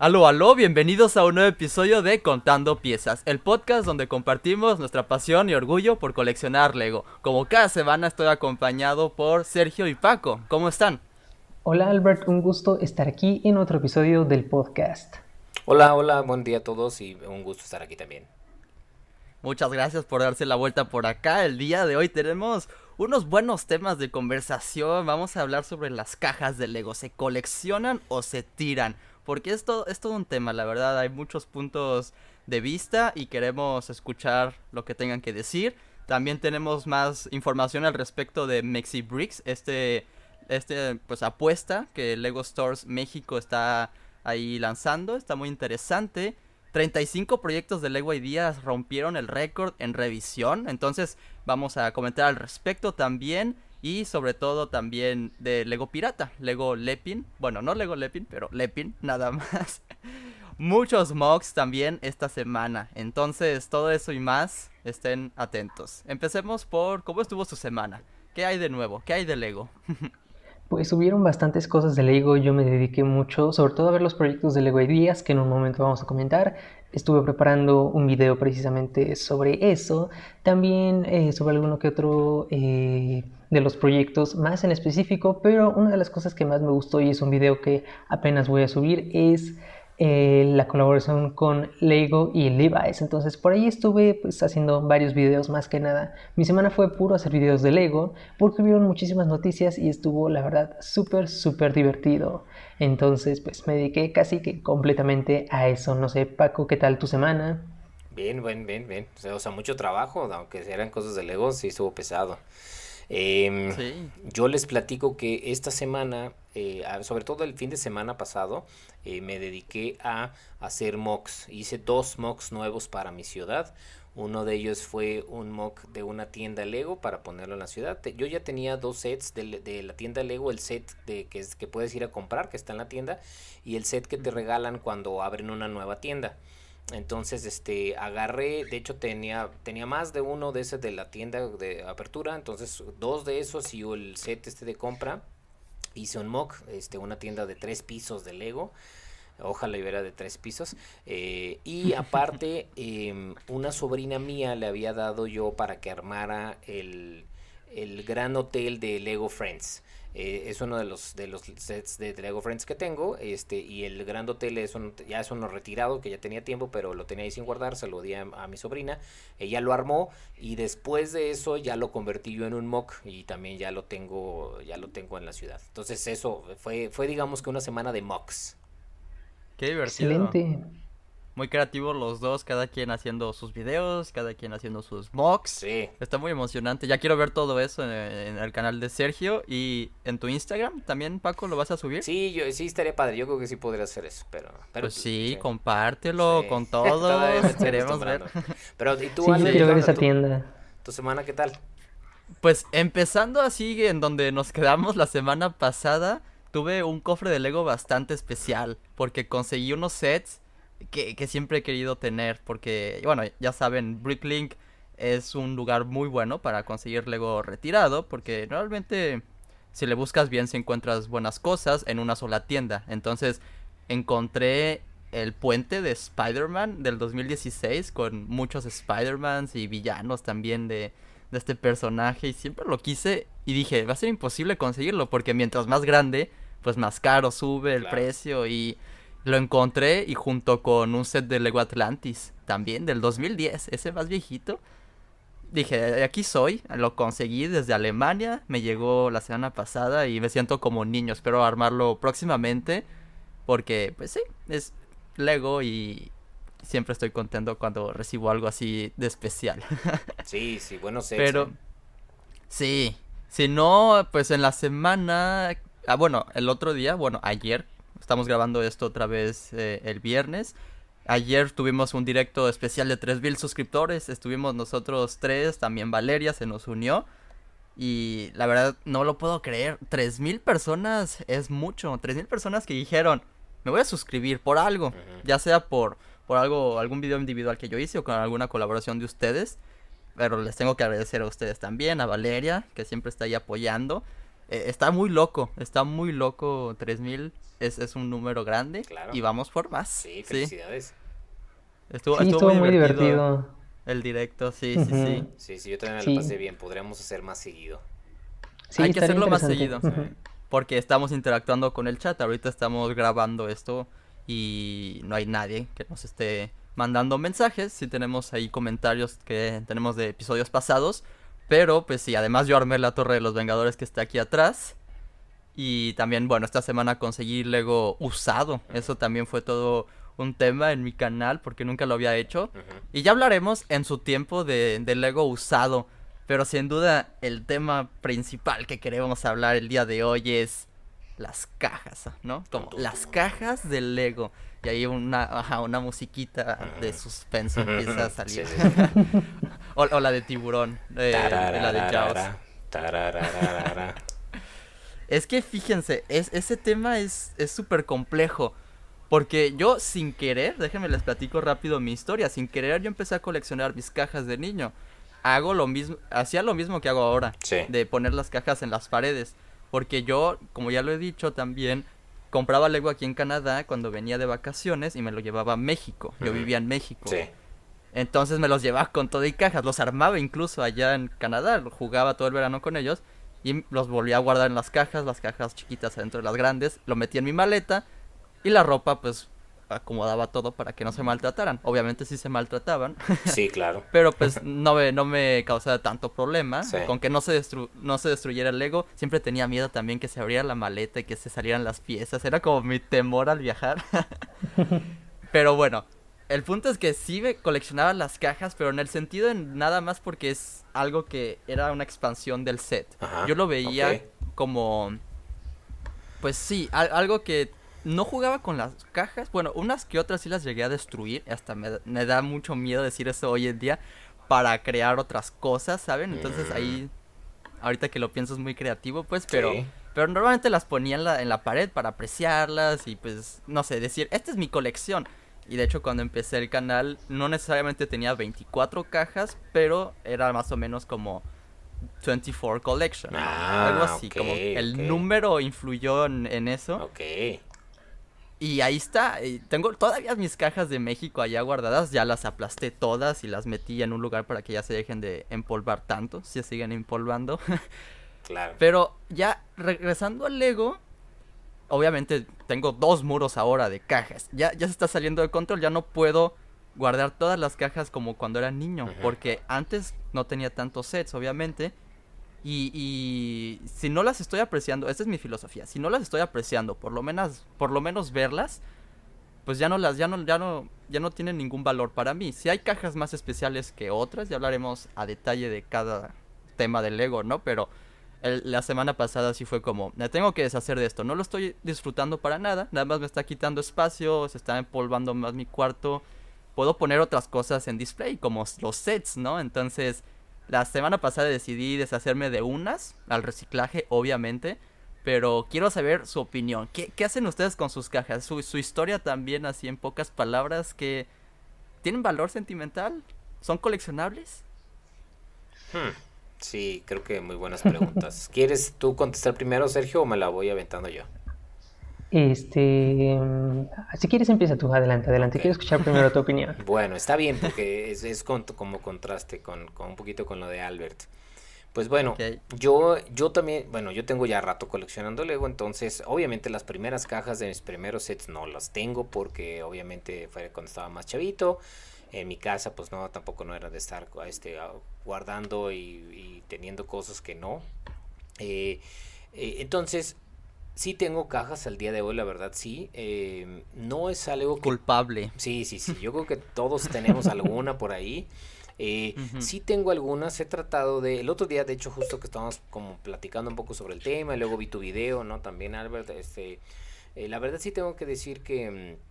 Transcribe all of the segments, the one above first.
Aló, aló, bienvenidos a un nuevo episodio de Contando Piezas, el podcast donde compartimos nuestra pasión y orgullo por coleccionar Lego. Como cada semana estoy acompañado por Sergio y Paco. ¿Cómo están? Hola Albert, un gusto estar aquí en otro episodio del podcast. Hola, hola, buen día a todos y un gusto estar aquí también. Muchas gracias por darse la vuelta por acá. El día de hoy tenemos unos buenos temas de conversación. Vamos a hablar sobre las cajas de Lego. ¿Se coleccionan o se tiran? Porque es todo, es todo un tema, la verdad, hay muchos puntos de vista y queremos escuchar lo que tengan que decir. También tenemos más información al respecto de Mexi Bricks, este, este pues apuesta que Lego Stores México está ahí lanzando, está muy interesante. 35 proyectos de Lego Ideas rompieron el récord en revisión, entonces vamos a comentar al respecto también y sobre todo también de Lego Pirata, Lego Lepin, bueno, no Lego Lepin, pero Lepin, nada más. Muchos mocks también esta semana, entonces todo eso y más, estén atentos. Empecemos por cómo estuvo su semana, qué hay de nuevo, qué hay de Lego. Pues hubieron bastantes cosas de Lego, yo me dediqué mucho, sobre todo a ver los proyectos de Lego Ideas, que en un momento vamos a comentar. Estuve preparando un video precisamente sobre eso, también eh, sobre alguno que otro eh, de los proyectos más en específico, pero una de las cosas que más me gustó y es un video que apenas voy a subir es eh, la colaboración con Lego y Levi's. Entonces por ahí estuve pues haciendo varios videos más que nada. Mi semana fue puro hacer videos de Lego porque hubieron muchísimas noticias y estuvo la verdad súper súper divertido. Entonces pues me dediqué casi que completamente a eso. No sé Paco, ¿qué tal tu semana? Bien, bien, bien, bien. O sea, mucho trabajo, aunque eran cosas de Lego, sí estuvo pesado. Em, yo les platico que esta semana, eh, sobre todo el fin de semana pasado, eh, me dediqué a hacer mocks. Hice dos mocks nuevos para mi ciudad. Uno de ellos fue un mock de una tienda Lego para ponerlo en la ciudad. Yo ya tenía dos sets de, la tienda Lego, el set de que, es, que puedes ir a comprar, que está en la tienda, y el set que te regalan cuando abren una nueva tienda. Entonces, este, agarré, de hecho tenía, tenía más de uno de ese de la tienda de apertura, entonces dos de esos y el set este de compra. Mock, este, una tienda de tres pisos de Lego. Ojalá hubiera de tres pisos. Eh, y aparte, em, una sobrina mía le había dado yo para que armara el, el gran hotel de Lego Friends. Eh, es uno de los de los sets de Lego Friends que tengo este y el Grand Hotel es un, ya es uno retirado que ya tenía tiempo pero lo tenía ahí sin guardar se lo di a, mi sobrina ella lo armó y después de eso ya lo convertí yo en un mock y también ya lo tengo ya lo tengo en la ciudad. Entonces eso fue fue digamos que una semana de mocks. Qué divertido. Excelente muy creativos los dos, cada quien haciendo sus videos, cada quien haciendo sus mocks. Sí. Está muy emocionante. Ya quiero ver todo eso en, el canal de Sergio y en tu Instagram también, Paco, ¿lo vas a subir? Sí, yo sí estaría padre. Yo creo que sí podría hacer eso, pero, pero pues sí, compártelo con todo. Queremos ver. Pero ¿y tú, sí, quiero ver esa tienda. ¿Tu semana qué tal? Pues empezando así en donde nos quedamos la semana pasada, tuve un cofre de Lego bastante especial porque conseguí unos sets que, siempre he querido tener. Porque, bueno, ya saben, Bricklink es un lugar muy bueno para conseguir Lego retirado. Porque normalmente, si le buscas bien, si encuentras buenas cosas en una sola tienda. Entonces, encontré el puente de Spider-Man del 2016 con muchos Spider-Mans y villanos también de, de este personaje. Y siempre lo quise y dije, va a ser imposible conseguirlo porque mientras más grande, pues más caro sube el precio y lo encontré y junto con un set de Lego Atlantis, también del 2010, ese más viejito. Dije, aquí soy, lo conseguí desde Alemania, me llegó la semana pasada y me siento como niño, espero armarlo próximamente porque pues sí, es Lego y siempre estoy contento cuando recibo algo así de especial. sí, sí, bueno, sé. Pero sí, si no, pues en la semana, ah bueno, el otro día, bueno, ayer Estamos grabando esto otra vez eh, el viernes. Ayer tuvimos un directo especial de 3000 suscriptores. Estuvimos nosotros tres, también Valeria se nos unió. Y la verdad no lo puedo creer. 3000 personas es mucho. 3000 personas que dijeron, me voy a suscribir por algo. Ya sea por, por algo, algún video individual que yo hice o con alguna colaboración de ustedes. Pero les tengo que agradecer a ustedes también, a Valeria, que siempre está ahí apoyando. Eh, está muy loco, está muy loco 3000. Es, es un número grande y vamos por más. Sí, felicidades. Estuvo, estuvo, muy, divertido, El directo, sí, sí, sí. Sí, sí, yo también me lo pasé bien. Podríamos hacer más seguido. Hay que hacerlo más seguido. Porque estamos interactuando con el chat. Ahorita estamos grabando esto y no hay nadie que nos esté mandando mensajes. Si tenemos ahí comentarios que tenemos de episodios pasados. Pero pues sí, además yo armé la torre de los Vengadores que está aquí atrás. Y también, bueno, esta semana conseguí Lego usado. Eso también fue todo un tema en mi canal porque nunca lo había hecho. Y ya hablaremos en su tiempo de, Lego usado. Pero sin duda el tema principal que queremos hablar el día de hoy es las cajas, ¿no? Como las cajas de Lego. Y ahí una, una musiquita de suspenso empieza a salir. O, la de tiburón, la de Jaws. Es que fíjense, es, ese tema es súper complejo. Porque yo sin querer, déjenme les platico rápido mi historia, sin querer yo empecé a coleccionar mis cajas de niño. Hago lo mismo, hacía lo mismo que hago ahora, de poner las cajas en las paredes. Porque yo, como ya lo he dicho también, compraba Lego aquí en Canadá cuando venía de vacaciones y me lo llevaba a México. Yo vivía en México. Entonces me los llevaba con todo y cajas, los armaba incluso allá en Canadá, jugaba todo el verano con ellos y los volví a guardar en las cajas, las cajas chiquitas adentro de las grandes, lo metí en mi maleta y la ropa pues acomodaba todo para que no se maltrataran. Obviamente sí se maltrataban. Sí, claro. pero pues no me, no me causaba tanto problema. Con que no se, no se destruyera el Lego. Siempre tenía miedo también que se abriera la maleta y que se salieran las piezas. Era como mi temor al viajar. pero bueno, el punto es que sí me coleccionaba las cajas, pero en el sentido de nada más porque es algo que era una expansión del set. Yo lo veía como... Pues sí, algo que no jugaba con las cajas. Bueno, unas que otras sí las llegué a destruir. Hasta me, da mucho miedo decir eso hoy en día. Para crear otras cosas, ¿saben? Entonces ahí, mm. ahorita que lo pienso es muy creativo, pues, pero... Pero normalmente las ponía en la, en la pared para apreciarlas y pues, no sé, decir, esta es mi colección. Y de hecho cuando empecé el canal no necesariamente tenía 24 cajas, pero era más o menos como 24 Collection. Ah, algo así, como el número influyó en, en, eso. Ok. Y ahí está, tengo todavía mis cajas de México allá guardadas, ya las aplasté todas y las metí en un lugar para que ya se dejen de empolvar tanto, si siguen empolvando. Claro. Pero ya regresando al Lego, obviamente tengo dos muros ahora de cajas. Ya, ya se está saliendo de control, ya no puedo guardar todas las cajas como cuando era niño, porque antes no tenía tantos sets, obviamente, y, y, si no las estoy apreciando, esta es mi filosofía, si no las estoy apreciando, por lo menos, por lo menos verlas, pues ya no las, ya no, ya no, ya no tienen ningún valor para mí. Si hay cajas más especiales que otras, ya hablaremos a detalle de cada tema del Lego, ¿no? Pero la semana pasada sí fue como, me tengo que deshacer de esto, no lo estoy disfrutando para nada, nada más me está quitando espacio, se está empolvando más mi cuarto, puedo poner otras cosas en display, como los sets, ¿no? Entonces la semana pasada decidí deshacerme de unas, al reciclaje, obviamente. Pero quiero saber su opinión. ¿Qué, hacen ustedes con sus cajas? Su, historia también, así en pocas palabras, que tienen valor sentimental. ¿Son coleccionables? Hmm, sí, creo que muy buenas preguntas. ¿Quieres tú contestar primero, Sergio, o me la voy aventando yo? Este, si quieres empieza tú, adelante, adelante. Quiero escuchar primero tu opinión. Bueno, está bien porque es, como contraste con, un poquito con lo de Albert. Pues bueno, yo, yo también, bueno, yo tengo ya rato coleccionando Lego, entonces obviamente las primeras cajas de mis primeros sets no las tengo porque obviamente fue cuando estaba más chavito. En mi casa pues no, tampoco no era de estar este, guardando y, teniendo cosas que no. Eh, eh, entonces Sí tengo cajas al día de hoy, la verdad sí. Eh, no es algo culpable. Sí, sí, sí. Yo creo que todos tenemos alguna por ahí. Eh, Sí tengo algunas. He tratado de. El otro día, de hecho, justo que estábamos como platicando un poco sobre el tema y luego vi tu video, ¿no? También Albert. Este, eh, la verdad sí tengo que decir que mm,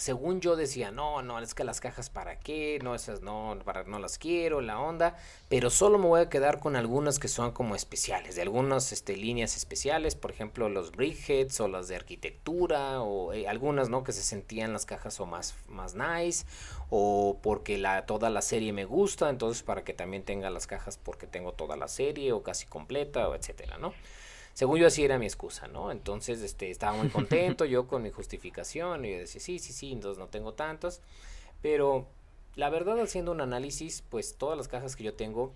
según yo decía, no, no, es que las cajas para qué, no, esas no, para, no las quiero, la onda, pero solo me voy a quedar con algunas que son como especiales, de algunas este, líneas especiales, por ejemplo los brickheads o las de arquitectura o eh, algunas, ¿no? Que se sentían las cajas o más, más nice o porque la, toda la serie me gusta, entonces para que también tenga las cajas porque tengo toda la serie o casi completa o etcétera, ¿no? Según yo así era mi excusa, ¿no? Entonces, este, estaba muy contento yo con mi justificación y yo decía, sí, sí, sí, entonces no tengo tantos, pero la verdad haciendo un análisis, pues todas las cajas que yo tengo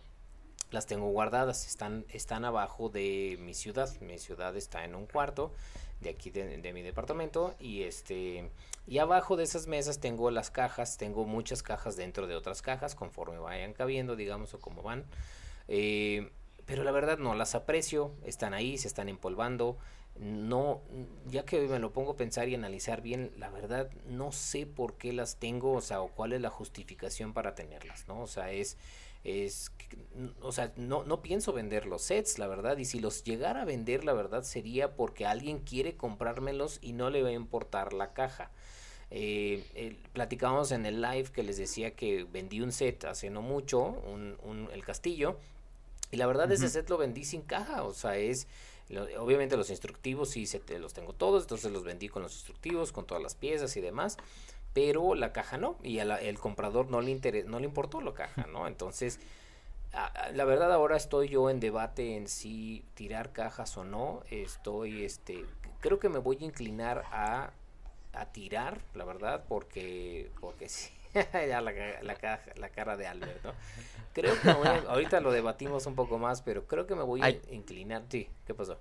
las tengo guardadas, están, están abajo de mi ciudad, mi ciudad está en un cuarto de aquí de, mi departamento y este y abajo de esas mesas tengo las cajas, tengo muchas cajas dentro de otras cajas conforme vayan cabiendo, digamos, o como van. Eh, pero la verdad no las aprecio, están ahí, se están empolvando. No, ya que me lo pongo a pensar y analizar bien, la verdad no sé por qué las tengo, o sea, o cuál es la justificación para tenerlas, ¿no? O sea, es es, o sea, no, no pienso vender los sets, la verdad, y si los llegara a vender, la verdad, sería porque alguien quiere comprármelos y no le va a importar la caja. Eh, platicábamos en el live que les decía que vendí un set hace no mucho, un, un, el castillo, y la verdad ese set lo vendí sin caja, o sea, es... obviamente los instructivos sí se los tengo todos, entonces los vendí con los instructivos, con todas las piezas y demás pero la caja no, y el comprador no le, no le importó la caja, ¿no? Entonces, la verdad ahora estoy yo en debate en si tirar cajas o no, estoy, este, creo que me voy a inclinar a, a tirar, la verdad, porque, porque sí. ya la, la, la, cara de Albert, ¿no? Creo que ahorita lo debatimos un poco más, pero creo que me voy a inclinar. Sí, ¿qué pasó?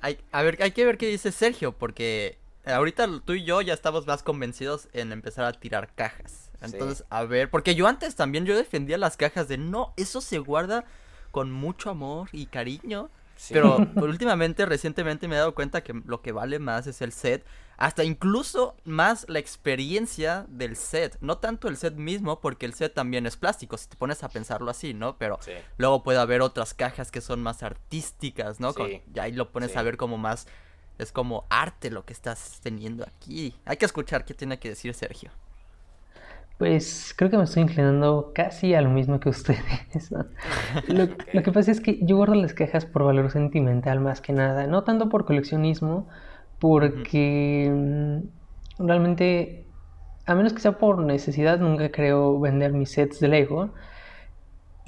Hay, a ver, hay que ver qué dice Sergio, porque ahorita tú y yo ya estamos más convencidos en empezar a tirar cajas. Entonces, a ver, porque yo antes también yo defendía las cajas de no, eso se guarda con mucho amor y cariño. Pero últimamente, recientemente me he dado cuenta que lo que vale más es el set. Hasta incluso más la experiencia del set. No tanto el set mismo, porque el set también es plástico, si te pones a pensarlo así, ¿no? Pero luego puede haber otras cajas que son más artísticas, ¿no? ya ahí lo pones a ver como más es como arte lo que estás teniendo aquí. Hay que escuchar qué tiene que decir Sergio. Pues creo que me estoy inclinando casi a lo mismo que ustedes. Lo, que pasa es que yo guardo las cajas por valor sentimental más que nada, no tanto por coleccionismo, porque mm, realmente, a menos que sea por necesidad, nunca creo vender mis sets de Lego.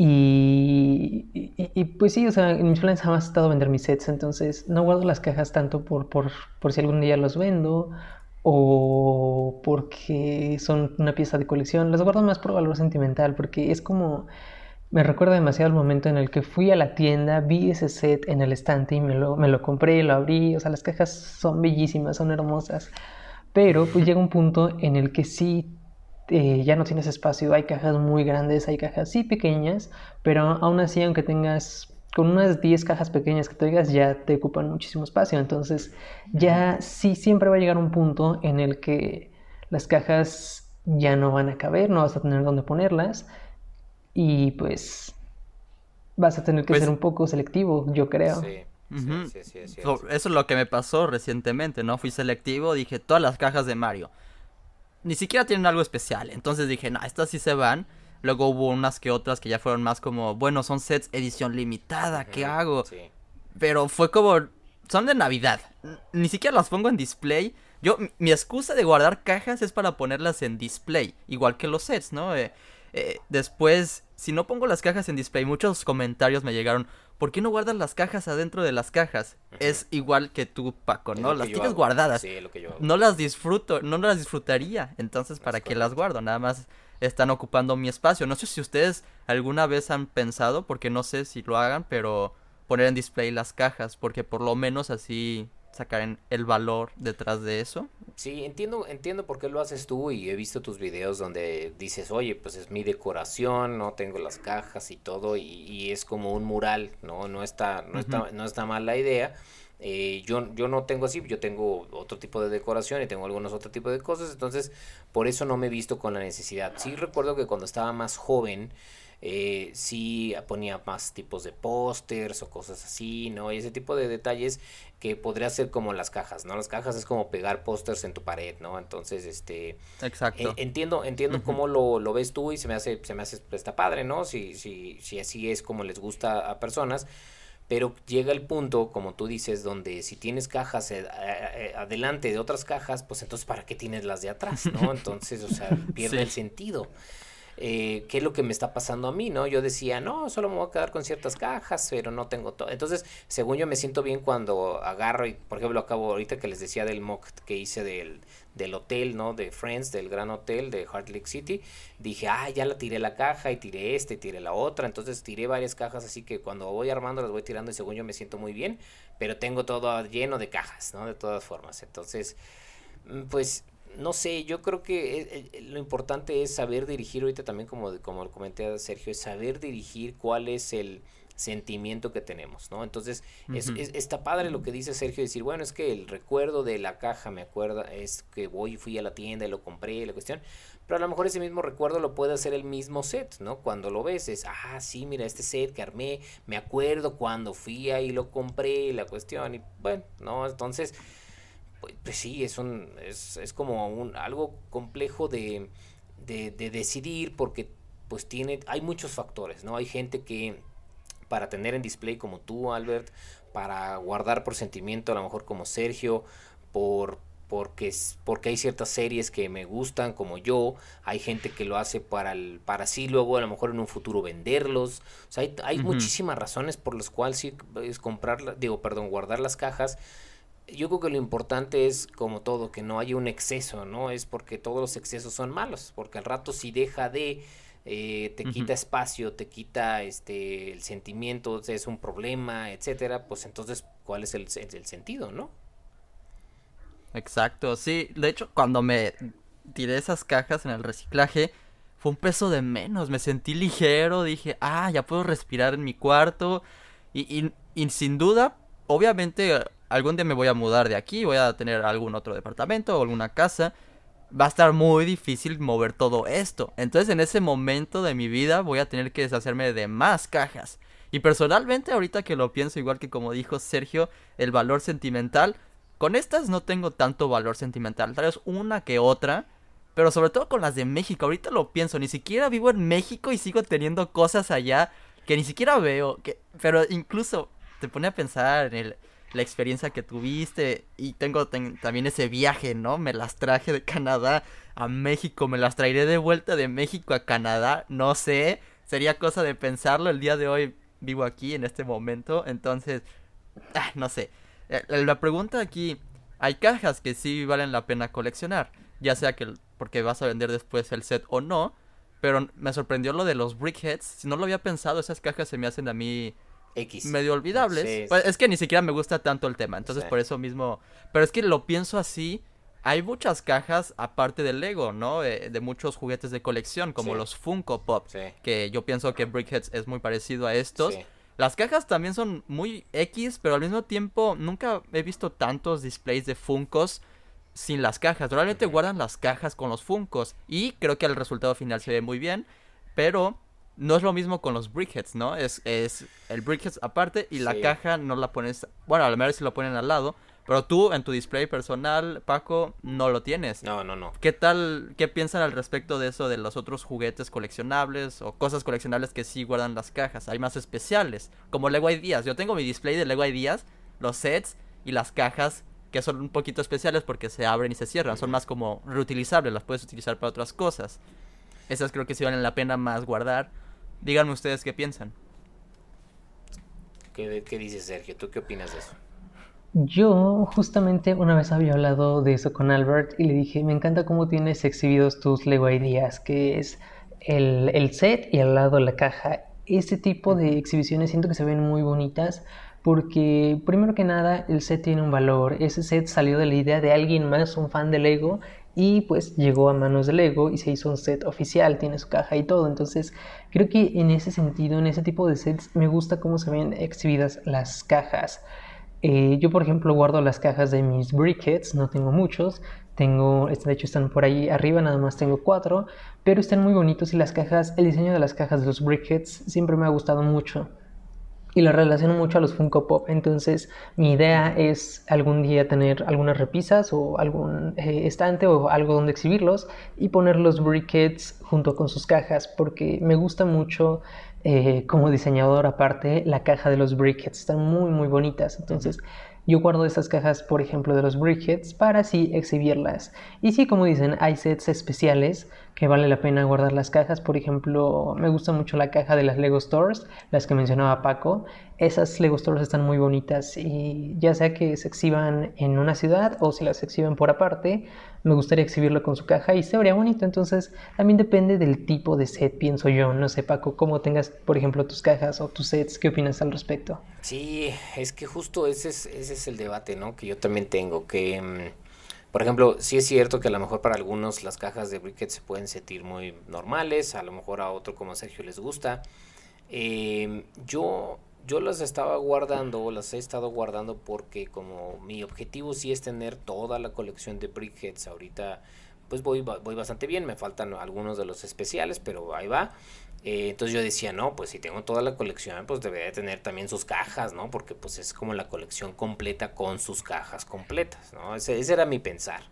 Y, pues sí, o sea, en mis planes jamás he estado vender mis sets, entonces no guardo las cajas tanto por, por, por si algún día los vendo o porque son una pieza de colección, las guardo más por valor sentimental, porque es como, me recuerda demasiado el momento en el que fui a la tienda, vi ese set en el estante y me lo, me lo compré, lo abrí, o sea, las cajas son bellísimas, son hermosas, pero pues llega un punto en el que sí eh, ya no tienes espacio. Hay cajas muy grandes, hay cajas sí pequeñas, pero aún así, aunque tengas con unas 10 cajas pequeñas que traigas, ya te ocupan muchísimo espacio. Entonces, ya sí siempre va a llegar un punto en el que las cajas ya no van a caber, no vas a tener dónde ponerlas y pues vas a tener que pues ser un poco selectivo, yo creo. Sí. Eso es lo que me pasó recientemente, ¿no? Fui selectivo, dije todas las cajas de Mario ni siquiera tienen algo especial. Entonces dije, no, estas sí se van. Luego hubo unas que otras que ya fueron más como, bueno, son sets edición limitada, ¿qué hago? Pero fue como, son de Navidad. Ni siquiera las pongo en display. Yo, mi excusa de guardar cajas es para ponerlas en display, igual que los sets, ¿no? Eh, eh, después, si no pongo las cajas en display, muchos comentarios me llegaron, ¿por qué no guardas las cajas adentro de las cajas? Es igual que tú, Paco, ¿no? Las tienes guardadas. Sí, lo que yo No las disfruto, no las disfrutaría. Entonces, ¿para qué las guardo? Nada más están ocupando mi espacio. No sé si ustedes alguna vez han pensado, porque no sé si lo hagan, pero poner en display las cajas, porque por lo menos así sacar el valor detrás de eso. Sí, entiendo, entiendo por qué lo haces tú y he visto tus videos donde dices, oye, pues es mi decoración, no tengo las cajas y todo y, es como un mural, no, no está, no está, no está mal la idea. Eh, yo, yo no tengo así, yo tengo otro tipo de decoración y tengo algunos otro tipo de cosas, entonces por eso no me he visto con la necesidad. Sí recuerdo que cuando estaba más joven, eh, sí ponía más tipos de pósters o cosas así, ¿no? Y ese tipo de detalles que podría ser como las cajas, ¿no? Las cajas es como pegar pósters en tu pared, ¿no? Entonces, este... Exacto. entiendo, entiendo cómo lo, lo, ves tú y se me hace, se me hace, está padre, ¿no? Si, si, si así es como les gusta a personas, pero llega el punto, como tú dices, donde si tienes cajas eh, eh, adelante de otras cajas, pues entonces ¿para qué tienes las de atrás, no? Entonces, o sea, pierde el sentido. Eh, qué es lo que me está pasando a mí, ¿no? Yo decía, no, solo me voy a quedar con ciertas cajas, pero no tengo todo. Entonces, según yo me siento bien cuando agarro y, por ejemplo, acabo ahorita que les decía del mock que hice del, del hotel, ¿no? De Friends, del gran hotel de Heart Lake City. Dije, ah, ya la tiré la caja y tiré este y tiré la otra. Entonces tiré varias cajas, así que cuando voy armando las voy tirando y según yo me siento muy bien. Pero tengo todo lleno de cajas, ¿no? De todas formas. Entonces, mm, pues no sé, yo creo que eh, eh, lo importante es saber dirigir, ahorita también como, como lo comenté a Sergio, es saber dirigir cuál es el sentimiento que tenemos, ¿no? Entonces, es, está padre lo que dice Sergio, decir, bueno, es que el recuerdo de la caja, me acuerda, es que voy, fui a la tienda y lo compré, la cuestión, pero a lo mejor ese mismo recuerdo lo puede hacer el mismo set, ¿no? Cuando lo ves, es, ah, sí, mira, este set que armé, me acuerdo cuando fui ahí y lo compré, la cuestión, y bueno, ¿no? Entonces, pues, pues, sí, es, un, es, es como un, algo complejo de, de, decidir porque pues tiene, hay muchos factores, ¿no? Hay gente que para tener en display como tú, Albert, para guardar por sentimiento, a lo mejor como Sergio, por porque, porque hay ciertas series que me gustan como yo, hay gente que lo hace para el, para sí luego a lo mejor en un futuro venderlos, o sea, hay, hay muchísimas razones por las cuales sí es comprar, digo, perdón, guardar las cajas, yo creo que lo importante es, como todo, que no haya un exceso, ¿no? Es porque todos los excesos son malos, porque al rato si deja de, eh, te quita espacio, te quita este el sentimiento, es un problema, etcétera, pues entonces, ¿cuál es el, el sentido, no? Exacto, sí. De hecho, cuando me tiré esas cajas en el reciclaje, fue un peso de menos. Me sentí ligero, dije, ah, ya puedo respirar en mi cuarto. Y, y, y sin duda, obviamente algún día me voy a mudar de aquí, voy a tener algún otro departamento o alguna casa. Va a estar muy difícil mover todo esto. Entonces en ese momento de mi vida voy a tener que deshacerme de más cajas. Y personalmente ahorita que lo pienso igual que como dijo Sergio, el valor sentimental, con estas no tengo tanto valor sentimental, tal vez una que otra, pero sobre todo con las de México, ahorita lo pienso, ni siquiera vivo en México y sigo teniendo cosas allá que ni siquiera veo, que, pero incluso te pone a pensar en el, la experiencia que tuviste y tengo también ese viaje, ¿no? Me las traje de Canadá a México, me las traeré de vuelta de México a Canadá, no sé, sería cosa de pensarlo, el día de hoy vivo aquí en este momento, entonces, ah, no sé. Eh, la pregunta aquí, hay cajas que sí valen la pena coleccionar, ya sea que porque vas a vender después el set o no, pero me sorprendió lo de los brickheads, si no lo había pensado, esas cajas se me hacen a mí X. medio olvidables. Pues, es que ni siquiera me gusta tanto el tema, entonces por eso mismo... Pero es que lo pienso así, hay muchas cajas aparte del Lego, ¿no? Eh, de muchos juguetes de colección, como los Funko Pop, que yo pienso que Brickheads es muy parecido a estos. Las cajas también son muy X, pero al mismo tiempo nunca he visto tantos displays de Funkos sin las cajas. Realmente guardan las cajas con los Funkos y creo que el resultado final se ve muy bien, pero no es lo mismo con los brickheads, ¿no? Es, es el brickheads aparte y la caja no la pones, bueno, a lo mejor si lo ponen al lado, pero tú en tu display personal, Paco, no lo tienes. No, no, no. ¿Qué tal, qué piensan al respecto de eso de los otros juguetes coleccionables o cosas coleccionables que sí guardan las cajas? Hay más especiales, como Lego Ideas. Yo tengo mi display de Lego Ideas, los sets y las cajas que son un poquito especiales porque se abren y se cierran, son más como reutilizables, las puedes utilizar para otras cosas. Esas creo que sí valen la pena más guardar Díganme ustedes qué piensan. ¿Qué, ¿Qué, dice Sergio? ¿Tú qué opinas de eso? Yo justamente una vez había hablado de eso con Albert y le dije, me encanta cómo tienes exhibidos tus Lego Ideas, que es el, el set y al lado la caja. Este tipo de exhibiciones siento que se ven muy bonitas porque primero que nada el set tiene un valor. Ese set salió de la idea de alguien más, un fan de Lego, y pues llegó a manos de Lego y se hizo un set oficial, tiene su caja y todo. Entonces creo que en ese sentido, en ese tipo de sets, me gusta cómo se ven exhibidas las cajas. Eh, yo por ejemplo guardo las cajas de mis briquettes, no tengo muchos, tengo, de hecho están por ahí arriba, nada más tengo cuatro, pero están muy bonitos y las cajas, el diseño de las cajas de los briquettes siempre me ha gustado mucho y lo relaciono mucho a los Funko Pop. Entonces, mi idea es algún día tener algunas repisas o algún eh, estante o algo donde exhibirlos y poner los briquettes junto con sus cajas, porque me gusta mucho eh, como diseñador aparte la caja de los briquettes. Están muy, muy bonitas. Entonces, Yo guardo estas cajas, por ejemplo, de los Brickheads para así exhibirlas. Y sí, como dicen, hay sets especiales que vale la pena guardar las cajas. Por ejemplo, me gusta mucho la caja de las Lego Stores, las que mencionaba Paco. Esas Lego Stores están muy bonitas y ya sea que se exhiban en una ciudad o si las exhiben por aparte, me gustaría exhibirlo con su caja y se vería bonito. Entonces, también depende del tipo de set, pienso yo. No sé, Paco, cómo tengas, por ejemplo, tus cajas o tus sets, ¿qué opinas al respecto? Sí, es que justo ese es, ese es el debate, ¿no? Que yo también tengo, que... Mm, por ejemplo, sí es cierto que a lo mejor para algunos las cajas de briquet se pueden sentir muy normales, a lo mejor a otro como Sergio les gusta. Em, yo, yo las estaba guardando, las he estado guardando porque como mi objetivo sí es tener toda la colección de briquets, ahorita pues voy, voy bastante bien, me faltan algunos de los especiales, pero ahí va. Eh, entonces yo decía, no, pues si tengo toda la colección, pues debería tener también sus cajas, ¿no? Porque pues es como la colección completa con sus cajas completas, ¿no? Ese, era mi pensar.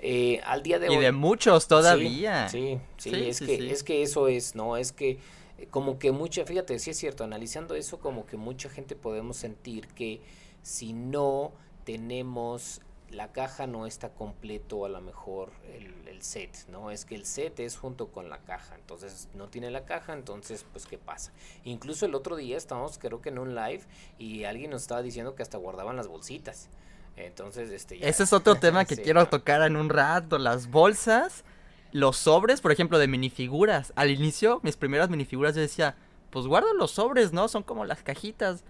Eh, al día de hoy... Y de muchos todavía. Sí, sí, es, que, es que eso es, ¿no? Es que como que mucha, fíjate, sí es cierto, analizando eso, como que mucha gente podemos sentir que si no tenemos la caja no está completo a lo mejor el, set, ¿no? Es que el set es junto con la caja, entonces no tiene la caja, entonces pues qué pasa. Incluso el otro día estábamos creo que en un live y alguien nos estaba diciendo que hasta guardaban las bolsitas. Entonces, este Ese es otro tema que quiero tocar en un rato, las bolsas, los sobres, por ejemplo, de minifiguras. Al inicio, mis primeras minifiguras yo decía, pues guardo los sobres, ¿no? Son como las cajitas.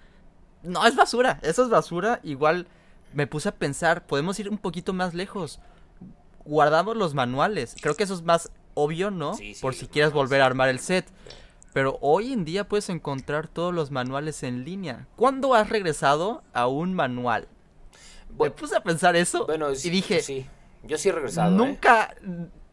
No, es basura, eso es basura, igual me puse a pensar, podemos ir un poquito más lejos. Guardamos los manuales. Creo que eso es más obvio, ¿no? Por si quieres volver a armar el set. Pero hoy en día puedes encontrar todos los manuales en línea. ¿Cuándo has regresado a un manual? me puse a pensar eso bueno, y dije... Sí, yo sí he regresado. ¿eh?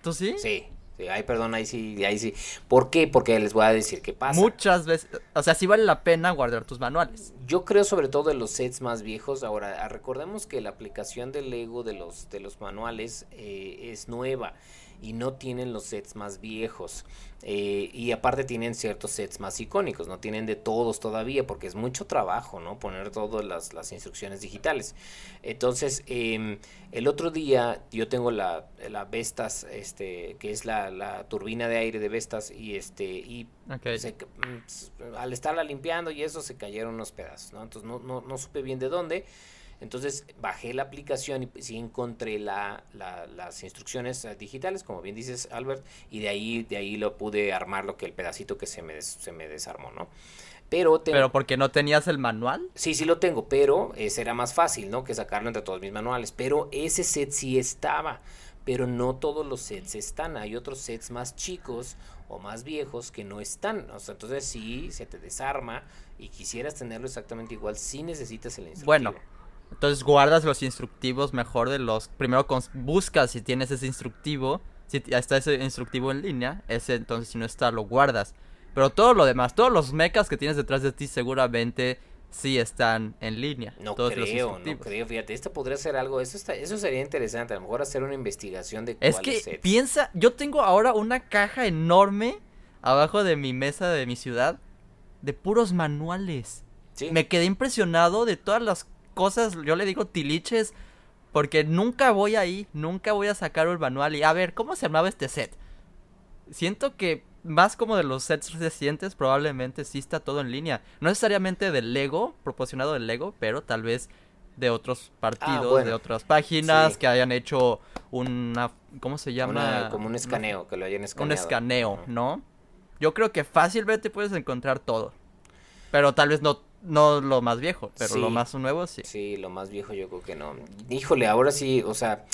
¿Tú sí? Sí. Sí, ay, perdón, ahí sí, ahí sí. ¿Por qué? Porque les voy a decir qué pasa. Muchas veces, o sea, sí vale la pena guardar tus manuales. Yo creo sobre todo en los sets más viejos. Ahora, recordemos que la aplicación de Lego de los, de los manuales eh, es nueva y no tienen los sets más viejos. Eh, y aparte tienen ciertos sets más icónicos, no tienen de todos todavía porque es mucho trabajo, ¿no? Poner todas las, las instrucciones digitales. Entonces, em, el otro día yo tengo la, la Vestas, este, que es la, la, turbina de aire de Vestas y este, y mm, al estarla limpiando y eso se cayeron unos pedazos, ¿no? Entonces no, no, no supe bien de dónde. Entonces bajé la aplicación y sí encontré la, las instrucciones eh, digitales, como bien dices Albert, y de ahí, de ahí lo pude armar lo que el pedacito que se me, se me desarmó, ¿no? Pero, pero porque no tenías el manual. Sí, sí lo tengo, pero ese era más fácil, ¿no? Que sacarlo entre todos mis manuales. Pero ese set sí estaba, pero no todos los sets están. Hay otros sets más chicos o más viejos que no están. O sea, entonces sí se te desarma y quisieras tenerlo exactamente igual, sí necesitas el instructivo. Bueno, entonces guardas los instructivos mejor de los... Primero buscas si tienes ese instructivo. Si está ese instructivo en línea. Ese entonces si no está lo guardas. Pero todo lo demás, todos los mechas que tienes detrás de ti seguramente sí están en línea. No creo, no creo. Fíjate, esto podría ser algo, eso está, eso sería interesante, a lo mejor hacer una investigación de Es que piensa, yo tengo ahora una caja enorme abajo de mi mesa de mi ciudad de puros manuales. Me quedé impresionado de todas las cosas, yo le digo tiliches, porque nunca voy ahí, nunca voy a sacar el manual y a ver, ¿cómo se llamaba este set? Siento que más como de los sets recientes, probablemente sí está todo en línea. No necesariamente del Lego, proporcionado del Lego, pero tal vez de otros partidos, ah, de otras páginas que hayan hecho una, ¿cómo se llama? como un escaneo, que lo hayan escaneado. Un escaneo, ¿no? Yo creo que fácilmente puedes encontrar todo. Pero tal vez no no lo más viejo, pero lo más nuevo sí. Sí, lo más viejo yo creo que no. Híjole, ahora sí, o sea,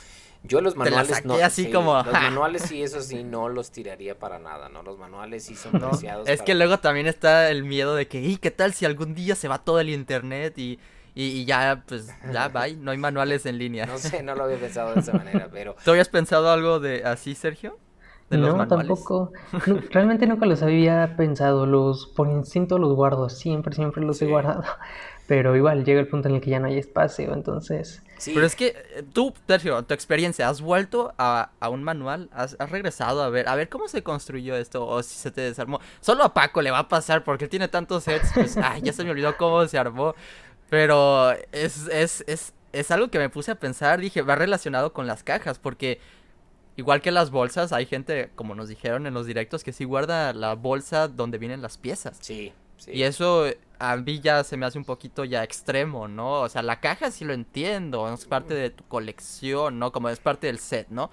yo los manuales no. Así como... Los manuales sí, eso sí, no los tiraría para nada, ¿no? Los manuales sí son preciados. Es que luego también está el miedo de que, ¿y qué tal si algún día se va todo el internet y, y, ya, pues, ya, bye, no hay manuales en línea? No sé, no lo había pensado de esa manera, pero. ¿Tú habías pensado algo de así, Sergio? No, tampoco. realmente nunca los había pensado. Los por instinto los guardo. Siempre, siempre los he guardado. Pero igual llega el punto en el que ya no hay espacio. Entonces. Pero es que eh, tú, Sergio, tu experiencia, ¿has vuelto a, a un manual? ¿Has, regresado a ver, a ver cómo se construyó esto? O si se te desarmó. Solo a Paco le va a pasar porque él tiene tantos sets. Pues, ay, ya se me olvidó cómo se armó. Pero es, es, es, es algo que me puse a pensar, dije, va relacionado con las cajas, porque igual que las bolsas, hay gente, como nos dijeron en los directos, que sí guarda la bolsa donde vienen las piezas. Sí, sí. Y eso a mí ya se me hace un poquito ya extremo, ¿no? O sea, la caja sí lo entiendo, es parte de tu colección, ¿no? Como es parte del set, ¿no?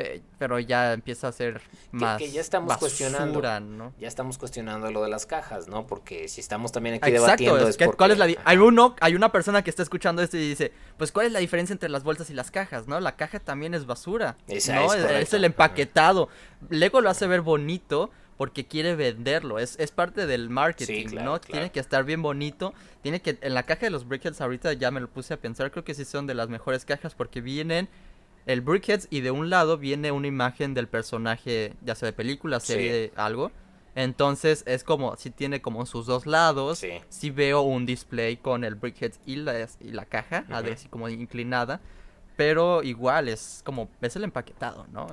Eh, pero ya empieza a ser más que, ya estamos cuestionando ¿no? ya estamos cuestionando lo de las cajas no porque si estamos también aquí debatiendo es, cuál es la hay uno hay una persona que está escuchando esto y dice pues cuál es la diferencia entre las bolsas y las cajas no la caja también es basura no es, el empaquetado Lego lo hace ver bonito porque quiere venderlo. Es, es parte del marketing, ¿no? Tiene que estar bien bonito. Tiene que. En la caja de los Brickheads, ahorita ya me lo puse a pensar. Creo que sí son de las mejores cajas porque vienen el Brickheads y de un lado viene una imagen del personaje, ya sea de película, serie, algo. Entonces es como, si tiene como sus dos lados, si veo un display con el Brickheads y la, y la caja, así como inclinada, pero igual es como, es el empaquetado, ¿no?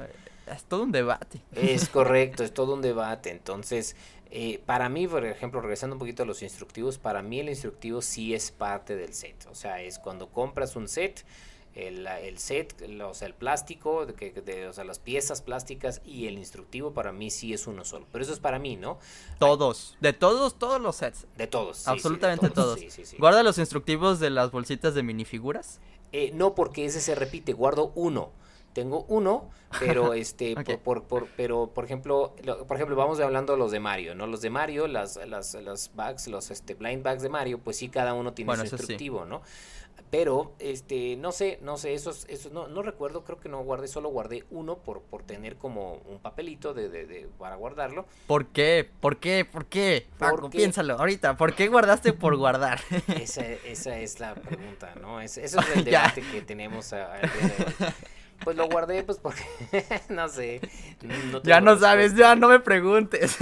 Es todo un debate. Es correcto, es todo un debate. Entonces, eh, para mí, por ejemplo, regresando un poquito a los instructivos, para mí el instructivo sí es parte del set. O sea, es cuando compras un set, el, el set, o sea, el plástico, de, o sea, las piezas plásticas y el instructivo para mí sí es uno solo. Pero eso es para mí, ¿no? Todos, de todos, todos los sets. De todos. Absolutamente todos. ¿Guarda los instructivos de las bolsitas de minifiguras? Eh, no, porque ese se repite, guardo uno tengo uno, pero este, por, por, pero por ejemplo, por ejemplo, vamos hablando los de Mario, ¿no? Los de Mario, las, las, las bags, los este, blind bags de Mario, pues sí, cada uno tiene su instructivo, ¿no? Pero, este, no sé, no sé, esos, esos, no, no recuerdo, creo que no guardé, solo guardé uno por, por tener como un papelito de, de, de para guardarlo. ¿Por qué? ¿Por qué? ¿Por qué? Paco, piénsalo ahorita, ¿por qué guardaste por guardar? esa, esa es la pregunta, ¿no? Es, eso es el debate que tenemos a, Pues lo guardé, pues porque, no sé. ya no sabes, ya no me preguntes.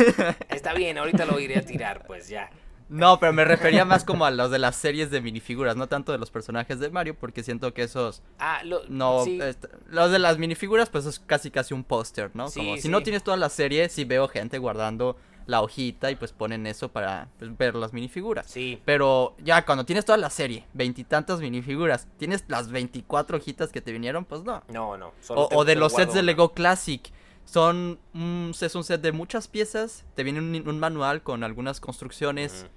Está bien, ahorita lo iré a tirar, pues ya. No, pero me refería más como a los de las series de minifiguras, no tanto de los personajes de Mario, porque siento que esos... Ah, lo, no, este, los de las minifiguras, pues es casi casi un póster, ¿no? como si no tienes toda la serie, sí veo gente guardando la hojita y pues ponen eso para pues, ver las minifiguras. Sí. Pero ya cuando tienes toda la serie, veintitantas minifiguras, tienes las 24 hojitas que te vinieron, pues no. No, no. o, de los sets de Lego Classic. Son un, es un set de muchas piezas, te viene un, manual con algunas construcciones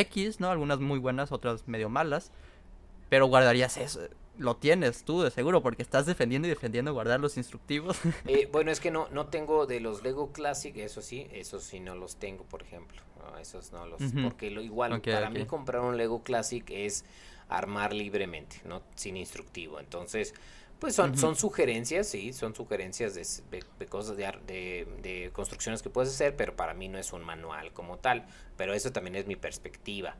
X, ¿no? Algunas muy buenas, otras medio malas. Pero guardarías eso, lo tienes tú de seguro porque estás defendiendo y defendiendo guardar los instructivos. Eh, bueno, es que no no tengo de los Lego Classic, eso sí, esos sí no los tengo, por ejemplo. esos no los porque lo igual para mí comprar un Lego Classic es armar libremente, no sin instructivo. Entonces, pues son, son sugerencias, sí, son sugerencias de, de, cosas de, de, de, construcciones que puedes hacer, pero para mí no es un manual como tal. Pero eso también es mi perspectiva.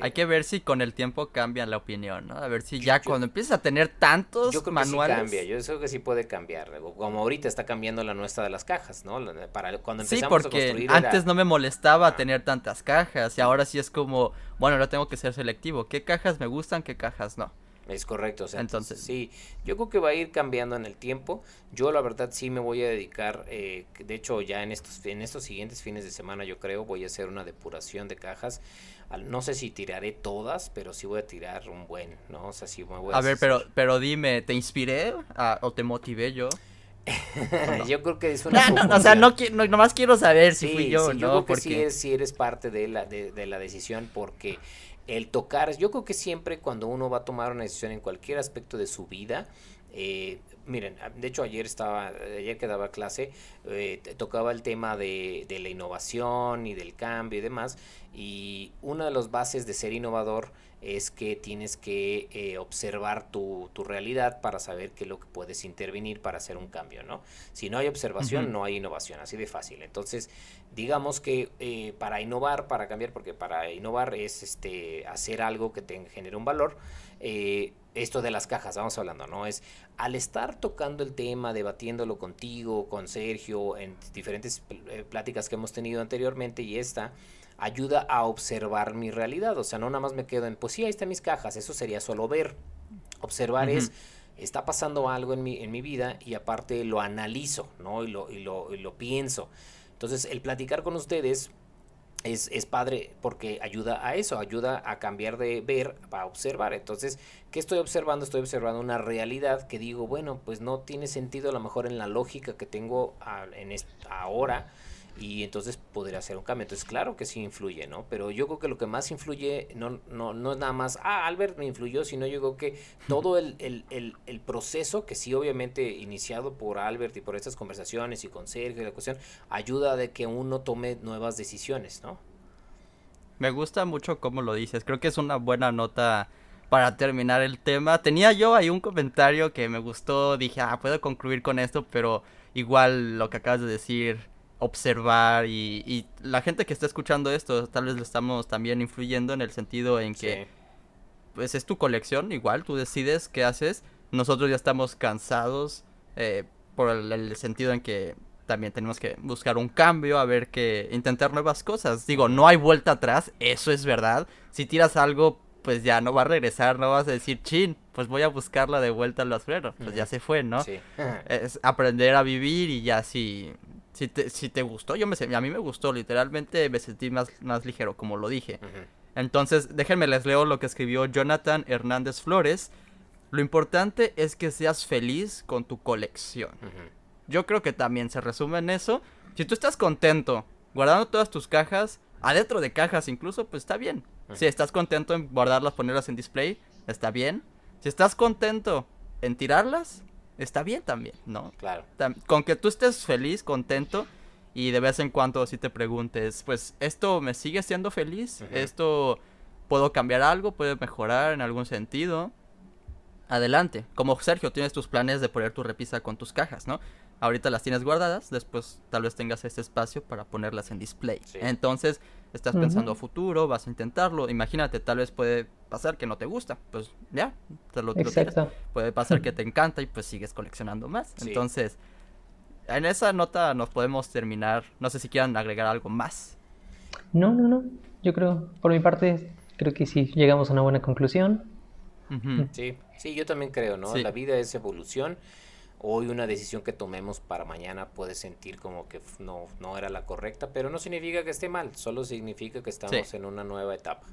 Hay que ver si con el tiempo cambia la opinión, ¿no? A ver si ya cuando empiezas a tener tantos yo creo manuales. Que sí cambia, yo creo que sí puede cambiar. Como ahorita está cambiando la nuestra de las cajas, ¿no? Para cuando empezamos sí, porque antes no me molestaba tener tantas cajas y ahora sí es como, bueno, ahora tengo que ser selectivo. ¿Qué cajas me gustan, qué cajas no? Es correcto, o sea, entonces sí, yo creo que va a ir cambiando en el tiempo. Yo la verdad sí me voy a dedicar, eh, de hecho ya en estos en estos siguientes fines de semana yo creo voy a hacer una depuración de cajas. No sé si tiraré todas, pero sí voy a tirar un buen, ¿no? O sea, sí me voy a... A ver, pero pero dime, ¿te inspiré o te motivé yo? yo creo que es una no, o sea no, no nomás quiero saber si fui yo, sí, yo creo que sí, sí, eres parte de la de, de la decisión porque el tocar, yo creo que siempre cuando uno va a tomar una decisión en cualquier aspecto de su vida, eh, miren, de hecho ayer estaba, ayer que daba clase, eh, tocaba el tema de, de, la innovación y del cambio y demás, y una de las bases de ser innovador es que tienes que eh, observar tu, tu, realidad para saber qué es lo que puedes intervenir para hacer un cambio, ¿no? Si no hay observación, no hay innovación, así de fácil. Entonces, digamos que eh, para innovar, para cambiar, porque para innovar es este hacer algo que te genere un valor, eh, esto de las cajas, vamos hablando, ¿no? Es al estar tocando el tema, debatiéndolo contigo, con Sergio, en diferentes pláticas que hemos tenido anteriormente y esta, ayuda a observar mi realidad. O sea, no nada más me quedo en, pues sí, ahí están mis cajas, eso sería solo ver. Observar es, está pasando algo en mi, en mi vida y aparte lo analizo, ¿no? Y lo, y lo, y lo pienso. Entonces, el platicar con ustedes es, es, padre porque ayuda a eso, ayuda a cambiar de ver a observar. Entonces, ¿qué estoy observando? Estoy observando una realidad que digo, bueno, pues no tiene sentido a lo mejor en la lógica que tengo en ahora y entonces podría hacer un cambio. Entonces, claro que sí influye, ¿no? Pero yo creo que lo que más influye no, no, no es nada más, ah, Albert me influyó, sino yo creo que todo el, el, el, el, proceso, que sí obviamente iniciado por Albert y por estas conversaciones y con Sergio y la cuestión, ayuda de que uno tome nuevas decisiones, ¿no? Me gusta mucho cómo lo dices, creo que es una buena nota para terminar el tema. Tenía yo ahí un comentario que me gustó, dije, ah, puedo concluir con esto, pero igual lo que acabas de decir observar y, la gente que está escuchando esto tal vez le estamos también influyendo en el sentido en que pues es tu colección igual tú decides qué haces. Nosotros ya estamos cansados eh, por el, sentido en que también tenemos que buscar un cambio a ver que intentar nuevas cosas. Digo no hay vuelta atrás eso es verdad. Si tiras algo pues ya no va a regresar no vas a decir chin pues voy a buscarla de vuelta al basurero pues ya se fue no es aprender a vivir y ya si si te, si te gustó, yo me a mí me gustó, literalmente me sentí más, más ligero, como lo dije. Entonces, déjenme les leo lo que escribió Jonathan Hernández Flores. Lo importante es que seas feliz con tu colección. Yo creo que también se resume en eso. Si tú estás contento guardando todas tus cajas, adentro de cajas incluso, pues está bien. Si estás contento en guardarlas, ponerlas en display, está bien. Si estás contento en tirarlas, está bien también, ¿no? Claro. Con que tú estés feliz, contento y de vez en cuando si te preguntes, pues esto me sigue siendo feliz, esto puedo cambiar algo, puede mejorar en algún sentido. Adelante. Como Sergio, tienes tus planes de poner tu repisa con tus cajas, ¿no? Ahorita las tienes guardadas, después tal vez tengas este espacio para ponerlas en display. Entonces, estás pensando a futuro, vas a intentarlo. Imagínate, tal vez puede pasar que no te gusta, pues ya, te lo, Exacto. Puede pasar que te encanta y pues sigues coleccionando más. Entonces, en esa nota nos podemos terminar. No sé si quieran agregar algo más. No, no, no. Yo creo, por mi parte, creo que sí llegamos a una buena conclusión. Sí, sí, yo también creo, ¿no? La vida es evolución hoy una decisión que tomemos para mañana puede sentir como que no, no era la correcta, pero no significa que esté mal, solo significa que estamos en una nueva etapa.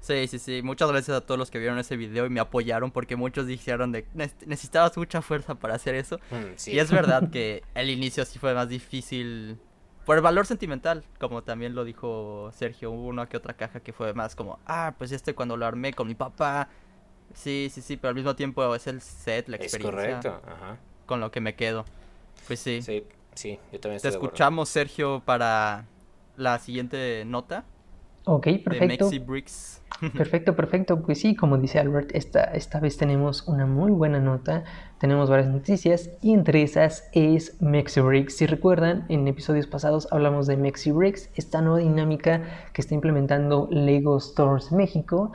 Sí, sí, sí. Muchas gracias a todos los que vieron ese video y me apoyaron porque muchos dijeron de necesitabas mucha fuerza para hacer eso. Mm, y es verdad que el inicio sí fue más difícil por el valor sentimental, como también lo dijo Sergio. Hubo una que otra caja que fue más como, ah, pues este cuando lo armé con mi papá Sí, sí, sí, pero al mismo tiempo es el set, la experiencia. Es correcto, ajá. Con lo que me quedo. Pues sí. Sí, sí, yo también estoy Te escuchamos, Sergio, para la siguiente nota. Ok, perfecto. Perfecto, perfecto. Pues sí, como dice Albert, esta, esta vez tenemos una muy buena nota. Tenemos varias noticias y entre esas es MexiBricks. Si recuerdan, en episodios pasados hablamos de MexiBricks, esta nueva dinámica que está implementando Lego Stores México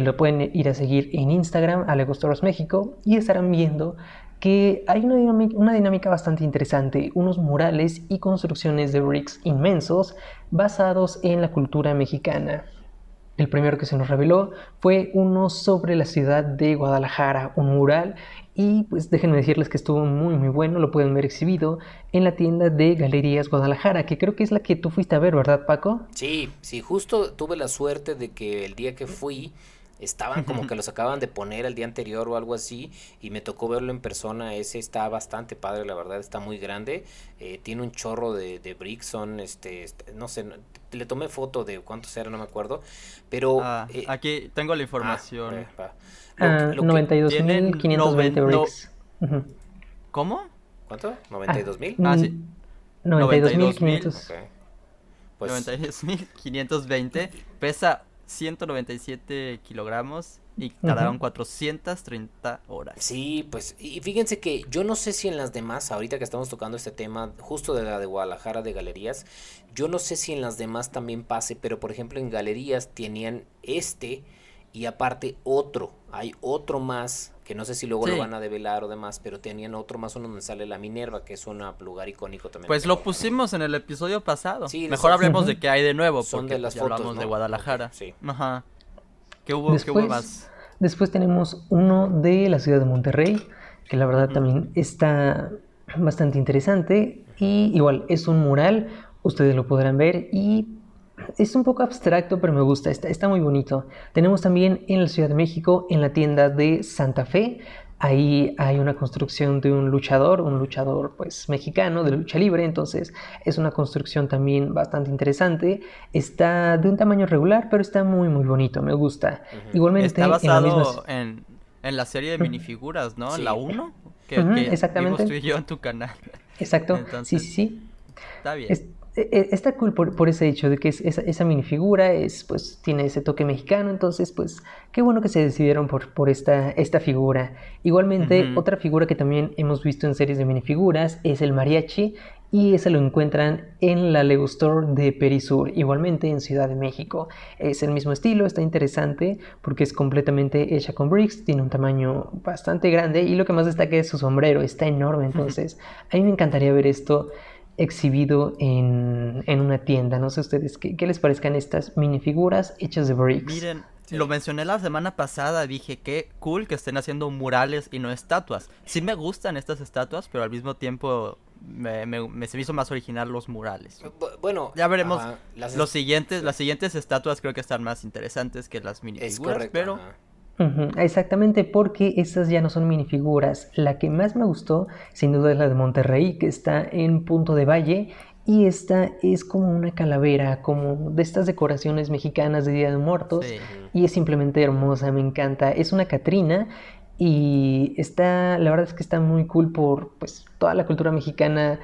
lo pueden ir a seguir en Instagram, a Lego Stores México, y estarán viendo que hay una dinámica, una dinámica, bastante interesante, unos murales y construcciones de bricks inmensos basados en la cultura mexicana. El primero que se nos reveló fue uno sobre la ciudad de Guadalajara, un mural, y pues déjenme decirles que estuvo muy muy bueno, lo pueden ver exhibido en la tienda de Galerías Guadalajara, que creo que es la que tú fuiste a ver, ¿verdad Paco? Sí, sí, justo tuve la suerte de que el día que fui estaban como que los acaban de poner el día anterior o algo así y me tocó verlo en persona, ese está bastante padre, la verdad, está muy grande, eh, tiene un chorro de, de bricks, son, este, este no sé, le tomé foto de cuántos eran, no me acuerdo, pero... Ah, eh, aquí tengo la información. Ah, 92.520 ah, bricks. ¿Cómo? ¿Cuánto? ¿92.000? Ah, sí. 92.500. Pues... 92.520. Pesa 197 kilogramos y tardaron 430 horas. Sí, pues, y fíjense que yo no sé si en las demás, ahorita que estamos tocando este tema, justo de la de Guadalajara de galerías, yo no sé si en las demás también pase, pero por ejemplo en galerías tenían este y aparte otro, hay otro más, que no sé si luego lo van a develar o demás, pero tenían otro más uno donde sale la Minerva, que es un lugar icónico también. Pues lo pusimos en el episodio pasado. Mejor hablemos de qué hay de nuevo, porque de las pues, hablamos de Guadalajara. Sí. Ajá. ¿Qué hubo, después, más? Después tenemos uno de la ciudad de Monterrey, que la verdad también está bastante interesante. Y igual, es un mural, ustedes lo podrán ver y es un poco abstracto, pero me gusta, está, está muy bonito. Tenemos también en la Ciudad de México, en la tienda de Santa Fe, Ahí hay una construcción de un luchador, un luchador pues mexicano de lucha libre, entonces es una construcción también bastante interesante. Está de un tamaño regular, pero está muy muy bonito, me gusta. Igualmente está basado en, en, la serie de minifiguras, ¿no? La 1 que, que exactamente. yo en tu canal. Exacto. sí, sí, sí. Está bien. Está cool por, ese hecho de que esa, minifigura es, pues, tiene ese toque mexicano, entonces, pues, qué bueno que se decidieron por, por esta, esta figura. Igualmente, otra figura que también hemos visto en series de minifiguras es el mariachi, y ese lo encuentran en la Lego Store de Perisur, igualmente en Ciudad de México. Es el mismo estilo, está interesante porque es completamente hecha con bricks, tiene un tamaño bastante grande y lo que más destaca es su sombrero, está enorme, entonces a mí me encantaría ver esto exhibido en, una tienda. No sé ustedes ¿qué, les parezcan estas minifiguras hechas de bricks. Miren, lo mencioné la semana pasada, dije que cool que estén haciendo murales y no estatuas. Sí me gustan estas estatuas, pero al mismo tiempo me, me, se me hizo más original los murales. Bueno, ya veremos. los siguientes, las siguientes estatuas creo que están más interesantes que las minifiguras, pero exactamente, porque estas ya no son minifiguras. La que más me gustó, sin duda, es la de Monterrey, que está en Punto de Valle. Y esta es como una calavera, como de estas decoraciones mexicanas de Día de Muertos. Y es simplemente hermosa, me encanta. Es una Catrina y está, la verdad es que está muy cool por pues toda la cultura mexicana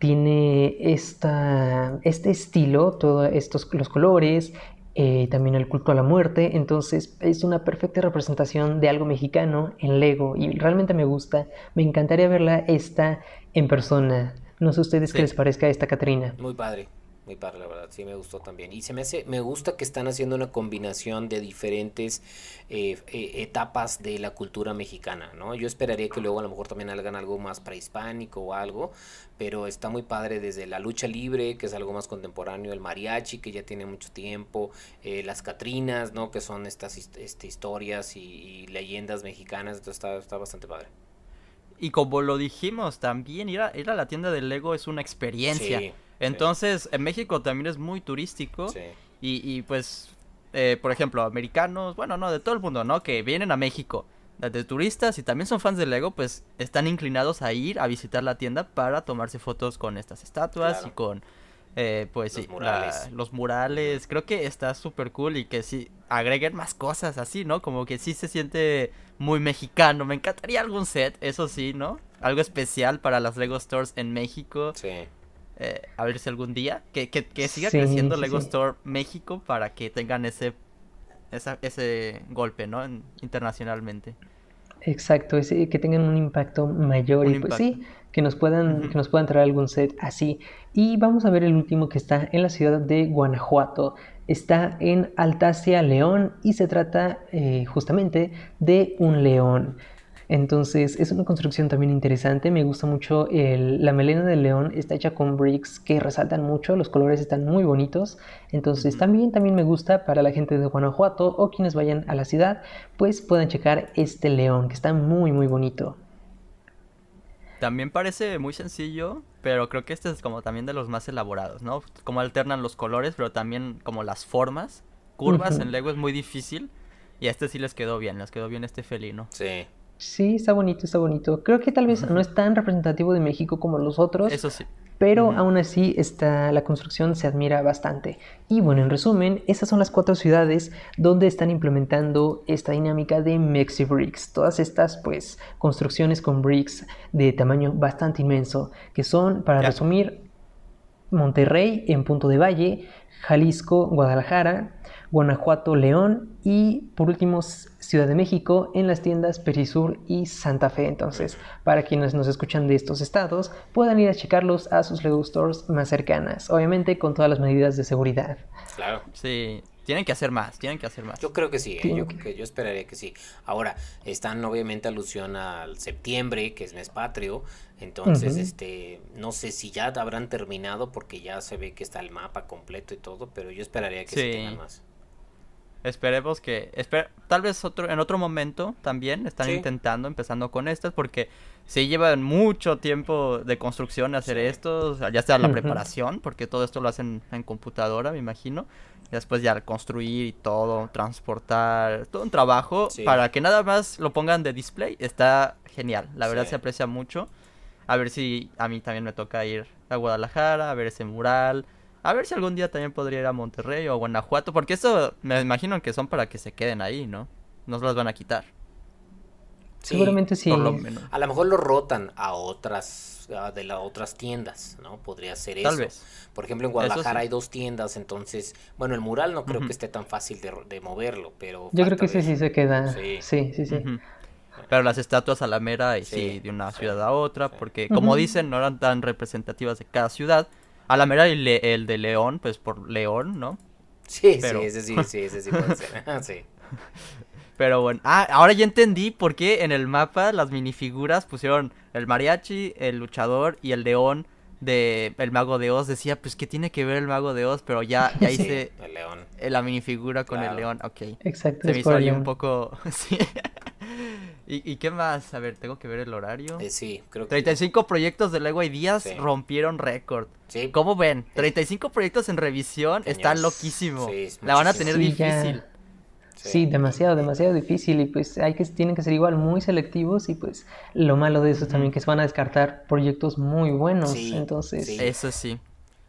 tiene esta, este estilo, todos estos los colores, eh, también el culto a la muerte, entonces es una perfecta representación de algo mexicano en Lego y realmente me gusta, me encantaría verla esta en persona. No sé ustedes qué les parezca esta Catrina. Muy padre muy padre, la verdad, sí me gustó también. Y se me hace, me gusta que están haciendo una combinación de diferentes eh, eh, etapas de la cultura mexicana, ¿no? Yo esperaría que luego a lo mejor también hagan algo más prehispánico o algo, pero está muy padre desde la lucha libre, que es algo más contemporáneo, el mariachi, que ya tiene mucho tiempo, eh, las catrinas, ¿no? Que son estas este, historias y, leyendas mexicanas, entonces está, está bastante padre. Y como lo dijimos también, ir a, ir a la tienda de Lego es una experiencia. Sí. Entonces, en México también es muy turístico. Y, pues, eh, por ejemplo, americanos, bueno, no, de todo el mundo, ¿no? Que vienen a México de turistas y también son fans de Lego, pues están inclinados a ir a visitar la tienda para tomarse fotos con estas estatuas y con, eh, pues los sí, murales. los murales. Creo que está súper cool y que sí, agreguen más cosas así, ¿no? Como que sí se siente muy mexicano. Me encantaría algún set, eso sí, ¿no? Algo especial para las Lego Stores en México. Sí eh, a ver si algún día, que, que, siga creciendo Lego Store México para que tengan ese, ese golpe, ¿no? internacionalmente. Exacto, ese, que tengan un impacto mayor y pues sí, que nos puedan, que nos puedan traer algún set así. Y vamos a ver el último que está en la ciudad de Guanajuato. Está en Altacia León y se trata eh, justamente de un león. Entonces es una construcción también interesante, me gusta mucho la melena del león, está hecha con bricks que resaltan mucho, los colores están muy bonitos, entonces también, también me gusta para la gente de Guanajuato o quienes vayan a la ciudad, pues puedan checar este león que está muy muy bonito. También parece muy sencillo, pero creo que este es como también de los más elaborados, ¿no? Como alternan los colores, pero también como las formas, curvas en Lego es muy difícil. Y a este sí les quedó bien, les quedó bien este felino. Sí. Sí, está bonito, está bonito. Creo que tal vez no es tan representativo de México como los otros. Eso sí. Pero aún así está, la construcción se admira bastante. Y bueno, en resumen, esas son las cuatro ciudades donde están implementando esta dinámica de Mexi Bricks. Todas estas pues construcciones con bricks de tamaño bastante inmenso, que son, para resumir, Monterrey en Punto de Valle, Jalisco, Guadalajara, Guanajuato, León y por último Ciudad de México en las tiendas Perisur y Santa Fe. Entonces, para quienes nos escuchan de estos estados, puedan ir a checarlos a sus Lego Stores más cercanas, obviamente con todas las medidas de seguridad. Claro. Sí, tienen que hacer más, tienen que hacer más. Yo creo que sí, ¿eh? yo, que yo esperaría que sí. Ahora, están obviamente alusión al septiembre, que es mes patrio, entonces, este, no sé si ya habrán terminado porque ya se ve que está el mapa completo y todo, pero yo esperaría que sí, tengan más. Esperemos que tal vez otro en otro momento también están intentando empezando con estas porque si llevan mucho tiempo de construcción hacer esto, ya sea la preparación, porque todo esto lo hacen en computadora, me imagino. Y después ya construir y todo, transportar, todo un trabajo para que nada más lo pongan de display. Está genial, la verdad se aprecia mucho. A ver si a mí también me toca ir a Guadalajara, a ver ese mural. A ver si algún día también podría ir a Monterrey o a Guanajuato, porque eso me imagino que son para que se queden ahí, ¿no? No se las van a quitar. Seguramente sí. a lo mejor lo rotan a otras de las otras tiendas, ¿no? Podría ser eso. Tal vez. Por ejemplo, en Guadalajara hay dos tiendas, entonces, bueno, el mural no creo que esté tan fácil de, moverlo, pero... Yo creo que sí, sí se queda. Sí, sí, sí. Pero las estatuas a la mera y sí, de una ciudad a otra, porque como dicen, no eran tan representativas de cada ciudad. A la mera el de León, pues por León, ¿no? Sí, sí, ese sí, sí, ese sí puede ser. sí. Pero bueno, ah, ahora ya entendí por qué en el mapa las minifiguras pusieron el mariachi, el luchador y el león de el mago de Oz. Decía, pues que tiene que ver el mago de Oz, pero ya, ya hice el león. la minifigura con el león. Ok. Exacto. Se me hizo ahí un poco... sí. ¿Y, qué más? A ver, tengo que ver el horario. Eh, sí, creo que... 35 proyectos de Lego y Díaz rompieron récord. Sí. ¿Cómo ven? 35 proyectos en revisión, está loquísimo. la van a tener difícil. Sí, demasiado, demasiado difícil y pues hay que tienen que ser igual muy selectivos y pues lo malo de eso es también que se van a descartar proyectos muy buenos, entonces eso sí.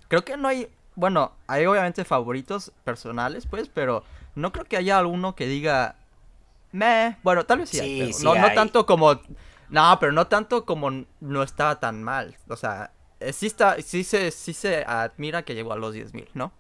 Creo que no hay, bueno, hay obviamente favoritos personales, pues, pero no creo que haya alguno que diga me, bueno, tal vez sí, no, no tanto como no, pero no tanto como no estaba tan mal, o sea, eh, sí está sí se sí se admira que llegó a los 10.000, ¿no?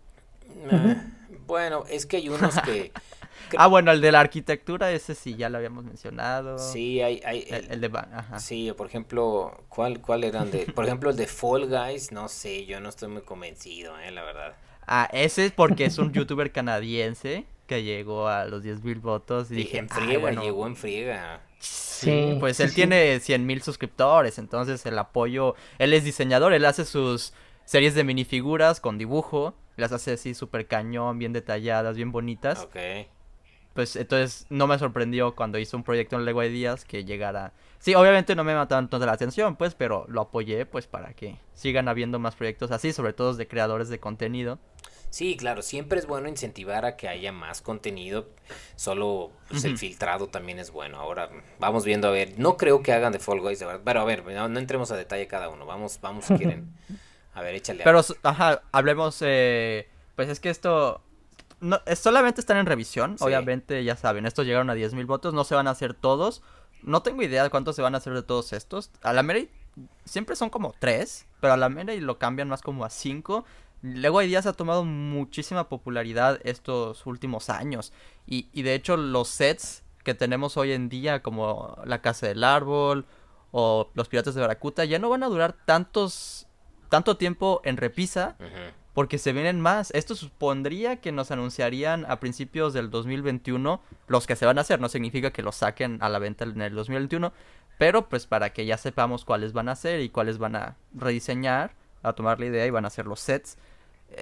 bueno, es que hay unos que Ah, bueno, el de la arquitectura, ese sí, ya lo habíamos mencionado. Sí, hay... hay el, de... Ajá. Sí, por ejemplo, ¿cuál, ¿cuál eran de...? Por ejemplo, el de Fall Guys, no sé, yo no estoy muy convencido, eh, la verdad. Ah, ese es porque es un youtuber canadiense que llegó a los 10 mil votos y dije... En friega, llegó en friega. Sí, pues él tiene 100 mil suscriptores, entonces el apoyo... Él es diseñador, él hace sus series de minifiguras con dibujo, las hace así súper cañón, bien detalladas, bien bonitas. Ok pues entonces no me sorprendió cuando hizo un proyecto en Lego Ideas que llegara. Sí, obviamente no me mató tanto la atención, pues, pero lo apoyé, pues, para que sigan habiendo más proyectos así, sobre todo de creadores de contenido. Sí, claro, siempre es bueno incentivar a que haya más contenido, solo pues, el filtrado también es bueno. Ahora vamos viendo, a ver, no creo que hagan de Fall Guys, de verdad, pero a ver, no, entremos a detalle cada uno, vamos, vamos si quieren. A ver, échale. Pero, ajá, hablemos, eh, pues es que esto no, solamente están en revisión, obviamente ya saben, estos llegaron a 10.000 votos, no se van a hacer todos. No tengo idea de cuántos se van a hacer de todos estos. A la Mary siempre son como 3, pero a la Mary lo cambian más como a 5. Luego hay días ha tomado muchísima popularidad estos últimos años. Y, y de hecho los sets que tenemos hoy en día, como La Casa del Árbol o Los Piratas de Baracuta, ya no van a durar tantos tanto tiempo en repisa porque se vienen más. Esto supondría que nos anunciarían a principios del 2021 los que se van a hacer. No significa que los saquen a la venta en el 2021, pero pues para que ya sepamos cuáles van a hacer y cuáles van a rediseñar, a tomar la idea y van a hacer los sets.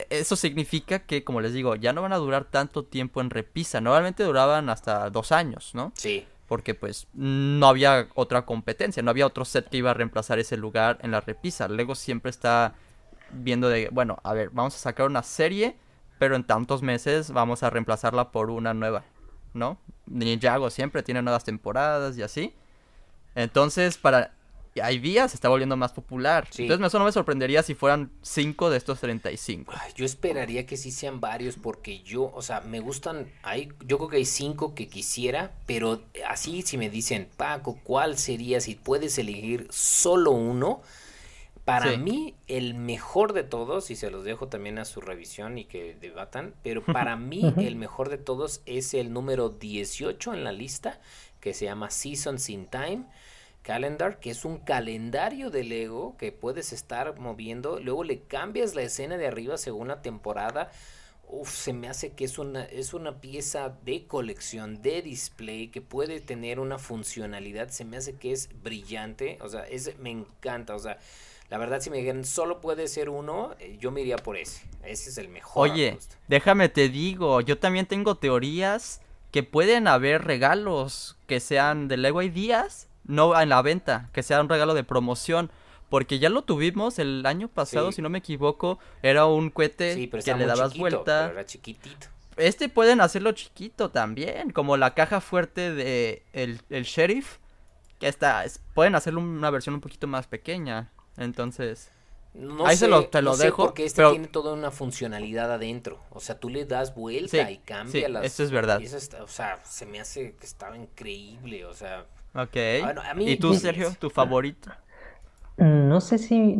Eso significa que, como les digo, ya no van a durar tanto tiempo en repisa. Normalmente duraban hasta dos años, ¿no? Sí. Porque pues no había otra competencia, no había otro set que iba a reemplazar ese lugar en la repisa. Lego siempre está viendo de, bueno, a ver, vamos a sacar una serie, pero en tantos meses vamos a reemplazarla por una nueva, ¿no? Ninjago siempre tiene nuevas temporadas y así. Entonces, para... Hay días se está volviendo más popular. Entonces, eso no me sorprendería si fueran 5 de estos 35. yo esperaría que sí sean varios porque yo, o sea, me gustan, hay, yo creo que hay 5 que quisiera, pero así si me dicen, Paco, ¿cuál sería si puedes elegir solo uno? Para mí, el mejor de todos, y se los dejo también a su revisión y que debatan, pero para mí el mejor de todos es el número 18 en la lista, que se llama Seasons in Time Calendar, que es un calendario de Lego que puedes estar moviendo, luego le cambias la escena de arriba según la temporada. Uf, se me hace que es una, es una pieza de colección, de display, que puede tener una funcionalidad, se me hace que es brillante, o sea, es, me encanta, o sea, La verdad, si me dijeran solo puede ser uno, eh, yo me iría por ese. Ese es el mejor. Oye, déjame te digo, yo también tengo teorías que pueden haber regalos que sean de Lego Ideas, no en la venta, que sea un regalo de promoción. Porque ya lo tuvimos el año pasado, si no me equivoco, era un cohete que le dabas vuelta. era chiquitito. Este pueden hacerlo chiquito también, como la caja fuerte de el, el sheriff, que está, pueden hacerlo una versión un poquito más pequeña. Entonces, no ahí se lo, te lo dejo. porque este tiene toda una funcionalidad adentro. O sea, tú le das vuelta y cambia las. Eso es verdad. o sea, se me hace que estaba increíble. O sea. Ok. ¿Y tú, Sergio, tu favorito? No sé si.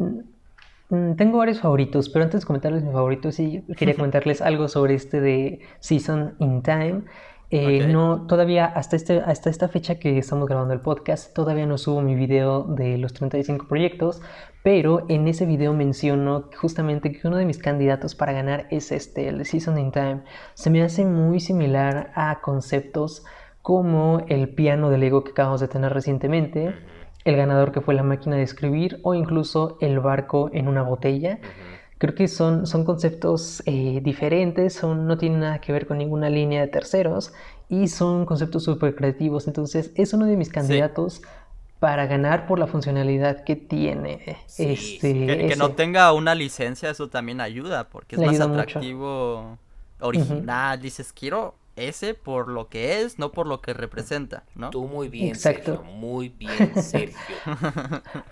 Mm, tengo varios favoritos, pero antes de comentarles mi favorito, sí quería comentarles algo sobre este de Season in Time. Eh, no, todavía hasta, este, hasta esta fecha que estamos grabando el podcast, todavía no subo mi video de los 35 proyectos, pero en ese video menciono justamente que uno de mis candidatos para ganar es este, el de Season in Time. Se me hace muy similar a conceptos como el piano de Lego que acabamos de tener recientemente, el ganador que fue la máquina de escribir o incluso el barco en una botella. Creo que son, son conceptos eh, diferentes, son, no tienen nada que ver con ninguna línea de terceros y son conceptos súper creativos. Entonces es uno de mis candidatos para ganar por la funcionalidad que tiene. este, que, no tenga una licencia, eso también ayuda, porque es más atractivo, original. Dices, quiero ese por lo que es, no por lo que representa, ¿no? Tú muy bien, Sergio, muy bien, Sergio.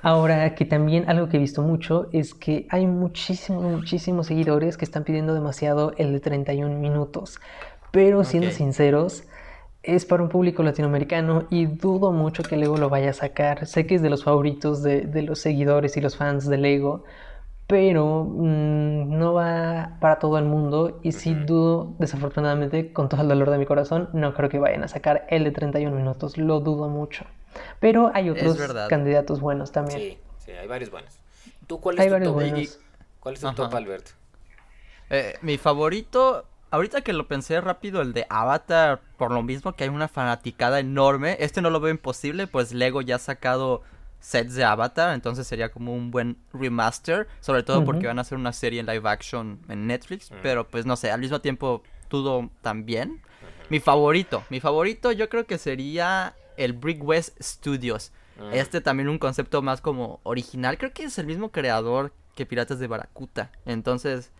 Ahora que también algo que he visto mucho es que hay muchísimos, muchísimos seguidores que están pidiendo demasiado el de 31 minutos. Pero siendo sinceros, es para un público latinoamericano y dudo mucho que Lego lo vaya a sacar. Sé que es de los favoritos de, de los seguidores y los fans de Lego, pero mm, no va para todo el mundo y si dudo, desafortunadamente, con todo el dolor de mi corazón, no creo que vayan a sacar el de 31 minutos, lo dudo mucho. Pero hay otros candidatos buenos también. Sí, sí, hay varios buenos. ¿Tú cuál es tu top? ¿Cuál es tu top, Alberto? Eh, mi favorito, ahorita que lo pensé rápido, el de Avatar, por lo mismo que hay una fanaticada enorme. Este no lo veo imposible, pues Lego ya ha sacado sets de Avatar, entonces sería como un buen remaster, sobre todo porque van a hacer una serie en live action en Netflix, pero pues no sé, al mismo tiempo todo también. Mi favorito, mi favorito yo creo que sería el Brick West Studios. Este también un concepto más como original, creo que es el mismo creador que Piratas de Baracuta. Entonces,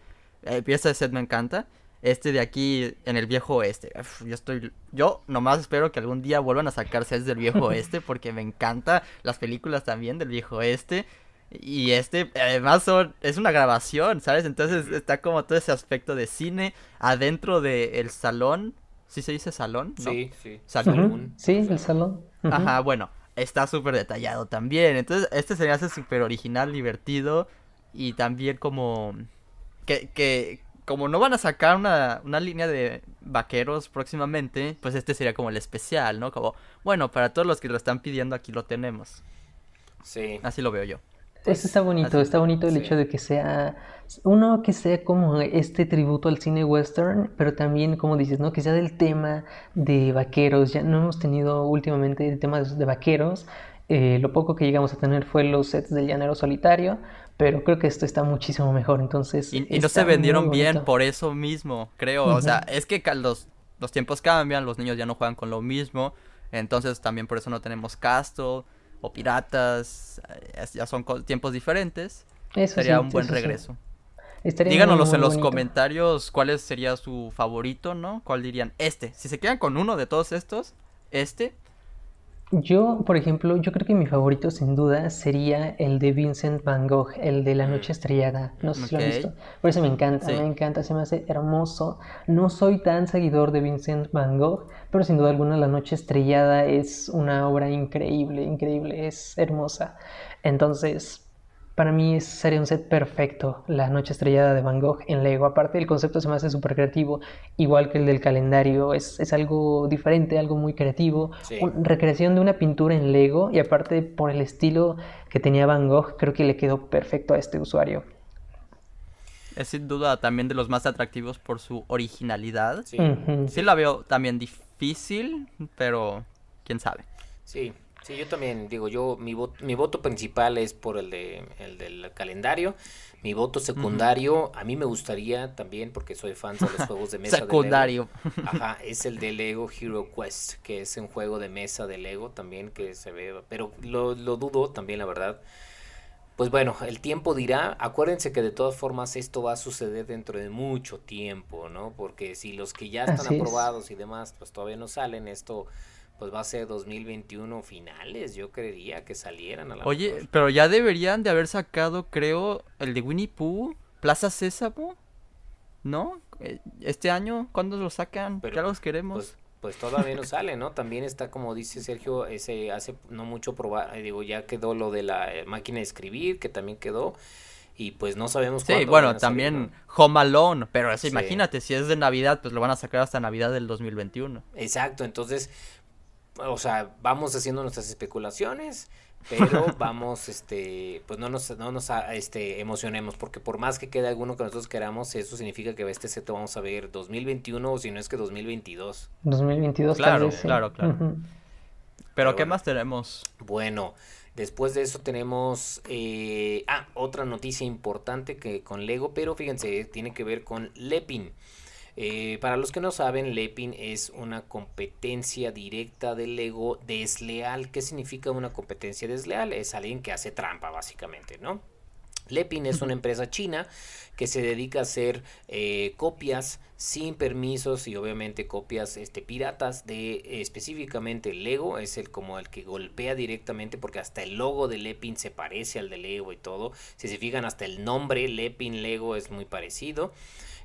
eh, pieza de set me encanta este de aquí en el viejo oeste. yo estoy, yo nomás espero que algún día vuelvan a sacar sets del viejo oeste porque me encanta las películas también del viejo oeste. Y este, además, son, es una grabación, ¿sabes? Entonces está como todo ese aspecto de cine adentro del salón. ¿Sí se dice salón? Sí, sí. Salón. Sí, el salón. Ajá, bueno, está súper detallado también. Entonces, este se me hace súper original, divertido y también como que, que, como no van a sacar una, una línea de vaqueros próximamente, pues este sería como el especial, ¿no? Como, bueno, para todos los que lo están pidiendo, aquí lo tenemos. Sí. Así lo veo yo. Eso está bonito, está bonito el hecho de que sea uno que sea como este tributo al cine western, pero también como dices, ¿no? Que sea del tema de vaqueros. Ya no hemos tenido últimamente el tema de, vaqueros. Eh, lo poco que llegamos a tener fue los sets del llanero solitario, pero creo que esto está muchísimo mejor, entonces... Y, no se vendieron bien por eso mismo, creo. O sea, es que los, los tiempos cambian, los niños ya no juegan con lo mismo, entonces también por eso no tenemos Castle o Piratas, eh, ya son tiempos diferentes. Sería un buen regreso. Díganos en los comentarios cuál sería su favorito, ¿no? ¿Cuál dirían? Este. Si se quedan con uno de todos estos, este. Yo, por ejemplo, yo creo que mi favorito sin duda sería el de Vincent Van Gogh, el de La mm. Noche Estrellada. No sé si lo han visto. Por eso me encanta, me encanta, se me hace hermoso. No soy tan seguidor de Vincent Van Gogh, pero sin duda alguna La Noche Estrellada es una obra increíble, increíble, es hermosa. Entonces, para mí sería un set perfecto, La Noche Estrellada de Van Gogh en Lego. Aparte, el concepto se me hace súper creativo, igual que el del calendario. Es, es algo diferente, algo muy creativo. recreación de una pintura en Lego y aparte por el estilo que tenía Van Gogh, creo que le quedó perfecto a este usuario. Es sin duda también de los más atractivos por su originalidad. Sí, sí la veo también difícil, pero quién sabe. Sí, Sí, yo también digo, yo mi voto, mi voto principal es por el de el del calendario. Mi voto secundario, a mí me gustaría también, porque soy fan de los juegos de mesa. secundario. De Lego. Ajá, es el de Lego Hero Quest, que es un juego de mesa de Lego también que se ve, pero lo, lo dudo también, la verdad. Pues bueno, el tiempo dirá, acuérdense que de todas formas esto va a suceder dentro de mucho tiempo, ¿no? Porque si los que ya están aprobados y demás, pues todavía no salen, esto pues va a ser 2021 finales, yo creería que salieran a la Oye, pero ya deberían de haber sacado, creo, el de Winnie Pooh, Plaza Sésamo, ¿no? Eh, este año, ¿cuándo lo sacan? Pero, ya los queremos. Pues, pues, todavía no sale, ¿no? También está, como dice Sergio, ese hace no mucho probar, eh, digo, ya quedó lo de la máquina de escribir, que también quedó y pues no sabemos sí, bueno, también Home Alone, pero imagínate, si es de Navidad, pues lo van a sacar hasta Navidad del 2021. Exacto, entonces o sea, vamos haciendo nuestras especulaciones, pero vamos, este, pues no nos, no nos este, emocionemos, porque por más que quede alguno que nosotros queramos, eso significa que este set vamos a ver 2021 o si no es que 2022. 2022, claro, claro, claro. Pero, ¿qué más tenemos? Bueno, después de eso tenemos, eh, ah, otra noticia importante que con Lego, pero fíjense, tiene que ver con Lepin. Eh, para los que no saben, Lepin es una competencia directa del ego desleal. ¿Qué significa una competencia desleal? Es alguien que hace trampa, básicamente, ¿no? Lepin es una empresa china que se dedica a hacer eh, copias sin permisos y obviamente copias este, piratas de específicamente Lego. Es el como el que golpea directamente porque hasta el logo de Lepin se parece al de Lego y todo. Si se fijan hasta el nombre Lepin Lego es muy parecido.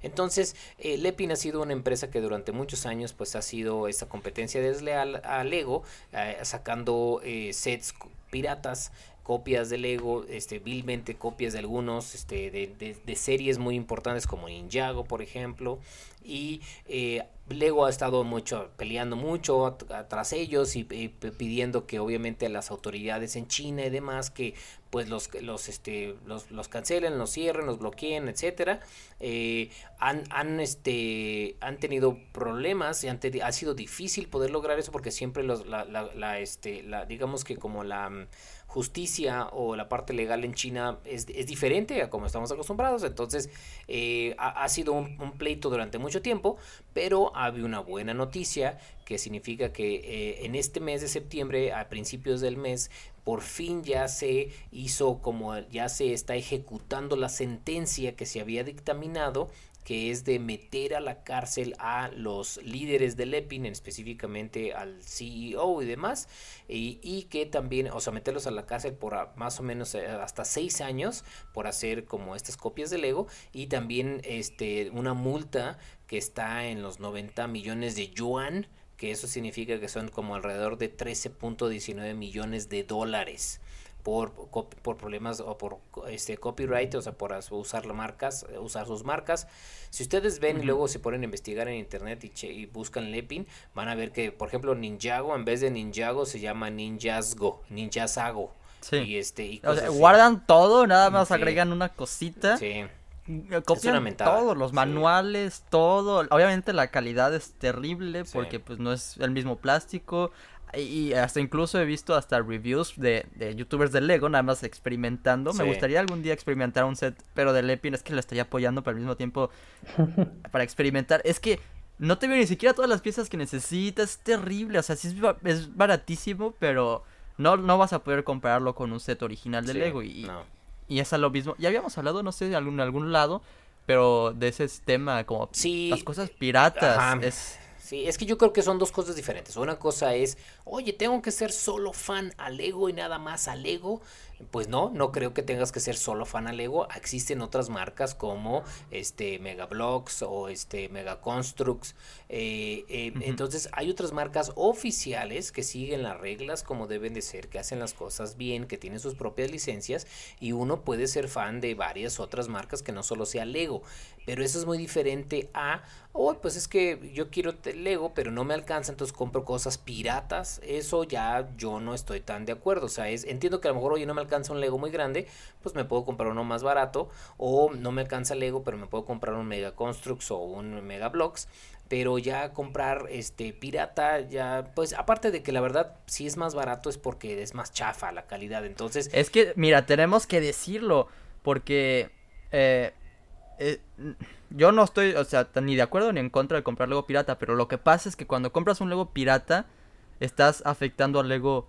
Entonces, eh, Lepin ha sido una empresa que durante muchos años pues ha sido esta competencia desleal a Lego, eh, sacando eh, sets piratas copias de Lego, este, vilmente copias de algunos, este, de, de, series muy importantes como Ninjago, por ejemplo, y eh, Lego ha estado mucho peleando mucho tras ellos y, pidiendo que obviamente las autoridades en China y demás que pues los los este los, los cancelen, los cierren, los bloqueen, etcétera. Eh, han, han este han tenido problemas y ha sido difícil poder lograr eso porque siempre los la, la, la este la digamos que como la justicia o la parte legal en China es, es diferente a como estamos acostumbrados. Entonces, eh, ha, sido un, pleito durante mucho tiempo, pero había una buena noticia que significa que eh, en este mes de septiembre, a principios del mes, por fin ya se hizo como ya se está ejecutando la sentencia que se había dictaminado que es de meter a la cárcel a los líderes del EPIN, específicamente al CEO y demás, y, que también, o sea, meterlos a la cárcel por más o menos eh, hasta seis años por hacer como estas copias de Lego, y también este, una multa que está en los 90 millones de yuan, que eso significa que son como alrededor de 13.19 millones de dólares por, por problemas o por este copyright, o sea, por usar las marcas, eh, usar sus marcas. Si ustedes ven y luego se ponen a investigar en internet y, y, buscan Lepin, van a ver que, por ejemplo, Ninjago en vez de Ninjago se llama Ninjasgo, Ninjasago. Sí. Y este, y guardan todo, nada más agregan una cosita. Sí. Copian todo, los manuales, todo. Obviamente la calidad es terrible porque pues no es el mismo plástico. Y hasta incluso he visto hasta reviews de, de youtubers de Lego, nada más experimentando. Me gustaría algún día experimentar un set, pero de Lepin es que lo estoy apoyando, pero al mismo tiempo para experimentar. Es que no te veo ni siquiera todas las piezas que necesitas, es terrible. O sea, sí es, baratísimo, pero no, no vas a poder compararlo con un set original de Lego. Y, y es a lo mismo. Ya habíamos hablado, no sé, de algún, algún lado, pero de ese tema, como las cosas piratas. Es Sí, es que yo creo que son dos cosas diferentes. Una cosa es, oye, tengo que ser solo fan al ego y nada más al ego. Pues no, no creo que tengas que ser solo fan al Lego. Existen otras marcas como este Megablocks o este Megaconstructs. Eh, eh, Entonces hay otras marcas oficiales que siguen las reglas como deben de ser, que hacen las cosas bien, que tienen sus propias licencias y uno puede ser fan de varias otras marcas que no solo sea Lego. Pero eso es muy diferente a, oh, pues es que yo quiero Lego, pero no me alcanza, entonces compro cosas piratas. Eso ya yo no estoy tan de acuerdo. O sea, es, entiendo que a lo mejor, oye, no me alcanza alcanza un Lego muy grande, pues me puedo comprar uno más barato. O no me alcanza Lego, pero me puedo comprar un Mega Constructs o un Mega Blocks pero ya comprar este pirata, ya, pues aparte de que la verdad, si es más barato es porque es más chafa la calidad, entonces... Es que, mira, tenemos que decirlo, porque... Eh, eh, yo no estoy, o sea, ni de acuerdo ni en contra de comprar Lego pirata, pero lo que pasa es que cuando compras un Lego pirata, estás afectando al Lego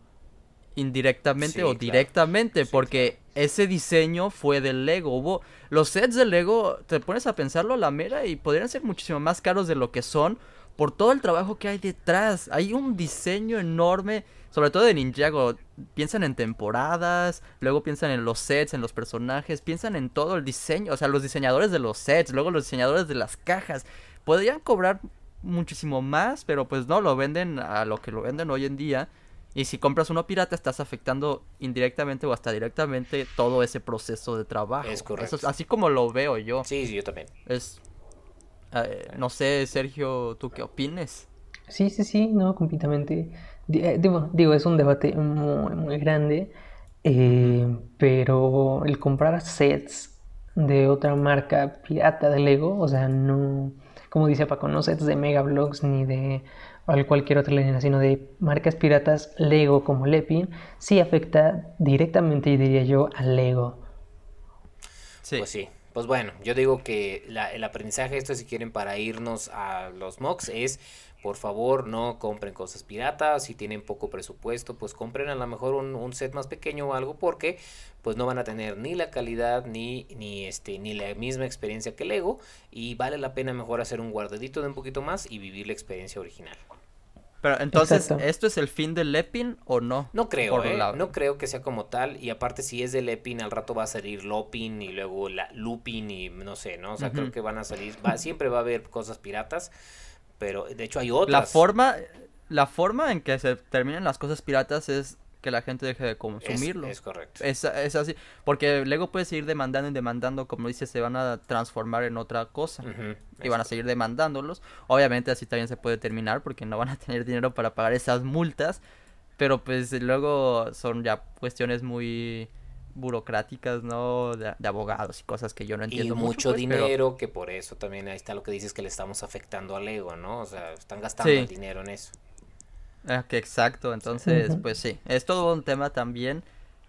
indirectamente o directamente, porque ese diseño fue del Lego. Hubo los sets de Lego, te pones a pensarlo a la mera y podrían ser muchísimo más caros de lo que son por todo el trabajo que hay detrás. Hay un diseño enorme, sobre todo de Ninjago. Piensan en temporadas, luego piensan en los sets, en los personajes, piensan en todo el diseño, o sea, los diseñadores de los sets, luego los diseñadores de las cajas. Podrían cobrar muchísimo más, pero pues no, lo venden a lo que lo venden hoy en día. Y si compras uno pirata, estás afectando indirectamente o hasta directamente todo ese proceso de trabajo. Es correcto. así como lo veo yo. Sí, sí, yo también. Es. Eh, no sé, Sergio, ¿tú qué opines? Sí, sí, sí, no, completamente. Eh, digo, digo es un debate muy, muy grande. Eh, pero el comprar sets de otra marca pirata de Lego, o sea, no. Como dice Paco, no sets de Mega Bloks ni de o cualquier otra línea, sino de marcas piratas Lego como Lepin, sí afecta directamente, diría yo, al Lego. Sí. Pues sí. Pues bueno, yo digo que el aprendizaje esto si quieren para irnos a los mocks es por favor no compren cosas piratas, si tienen poco presupuesto, pues compren a lo mejor un, set más pequeño o algo porque pues no van a tener ni la calidad ni, ni, este, ni la misma experiencia que Lego y vale la pena mejor hacer un guardadito de un poquito más y vivir la experiencia original. Pero entonces, ¿esto es el fin del Lepin o no? No creo, ¿eh? No creo que sea como tal. Y aparte, si es de Lepin, al rato va a salir Lopin y luego la Lupin y no sé, ¿no? O sea, creo que van a salir. Va, siempre va a haber cosas piratas pero de hecho hay otras. La forma, la forma en que se terminan las cosas piratas es que la gente deje de consumirlo. Es, correcto. Es, así, porque luego puede seguir demandando y demandando, como dice, se van a transformar en otra cosa. y van a seguir demandándolos. Obviamente así también se puede terminar porque no van a tener dinero para pagar esas multas. Pero pues luego son ya cuestiones muy burocráticas, ¿no? De, abogados y cosas que yo no entiendo. Y mucho, pues, dinero, que por eso también ahí está lo que dices que le estamos afectando al ego, ¿no? O sea, están gastando el dinero en eso. Ah, que exacto, entonces, pues sí, es todo un tema también,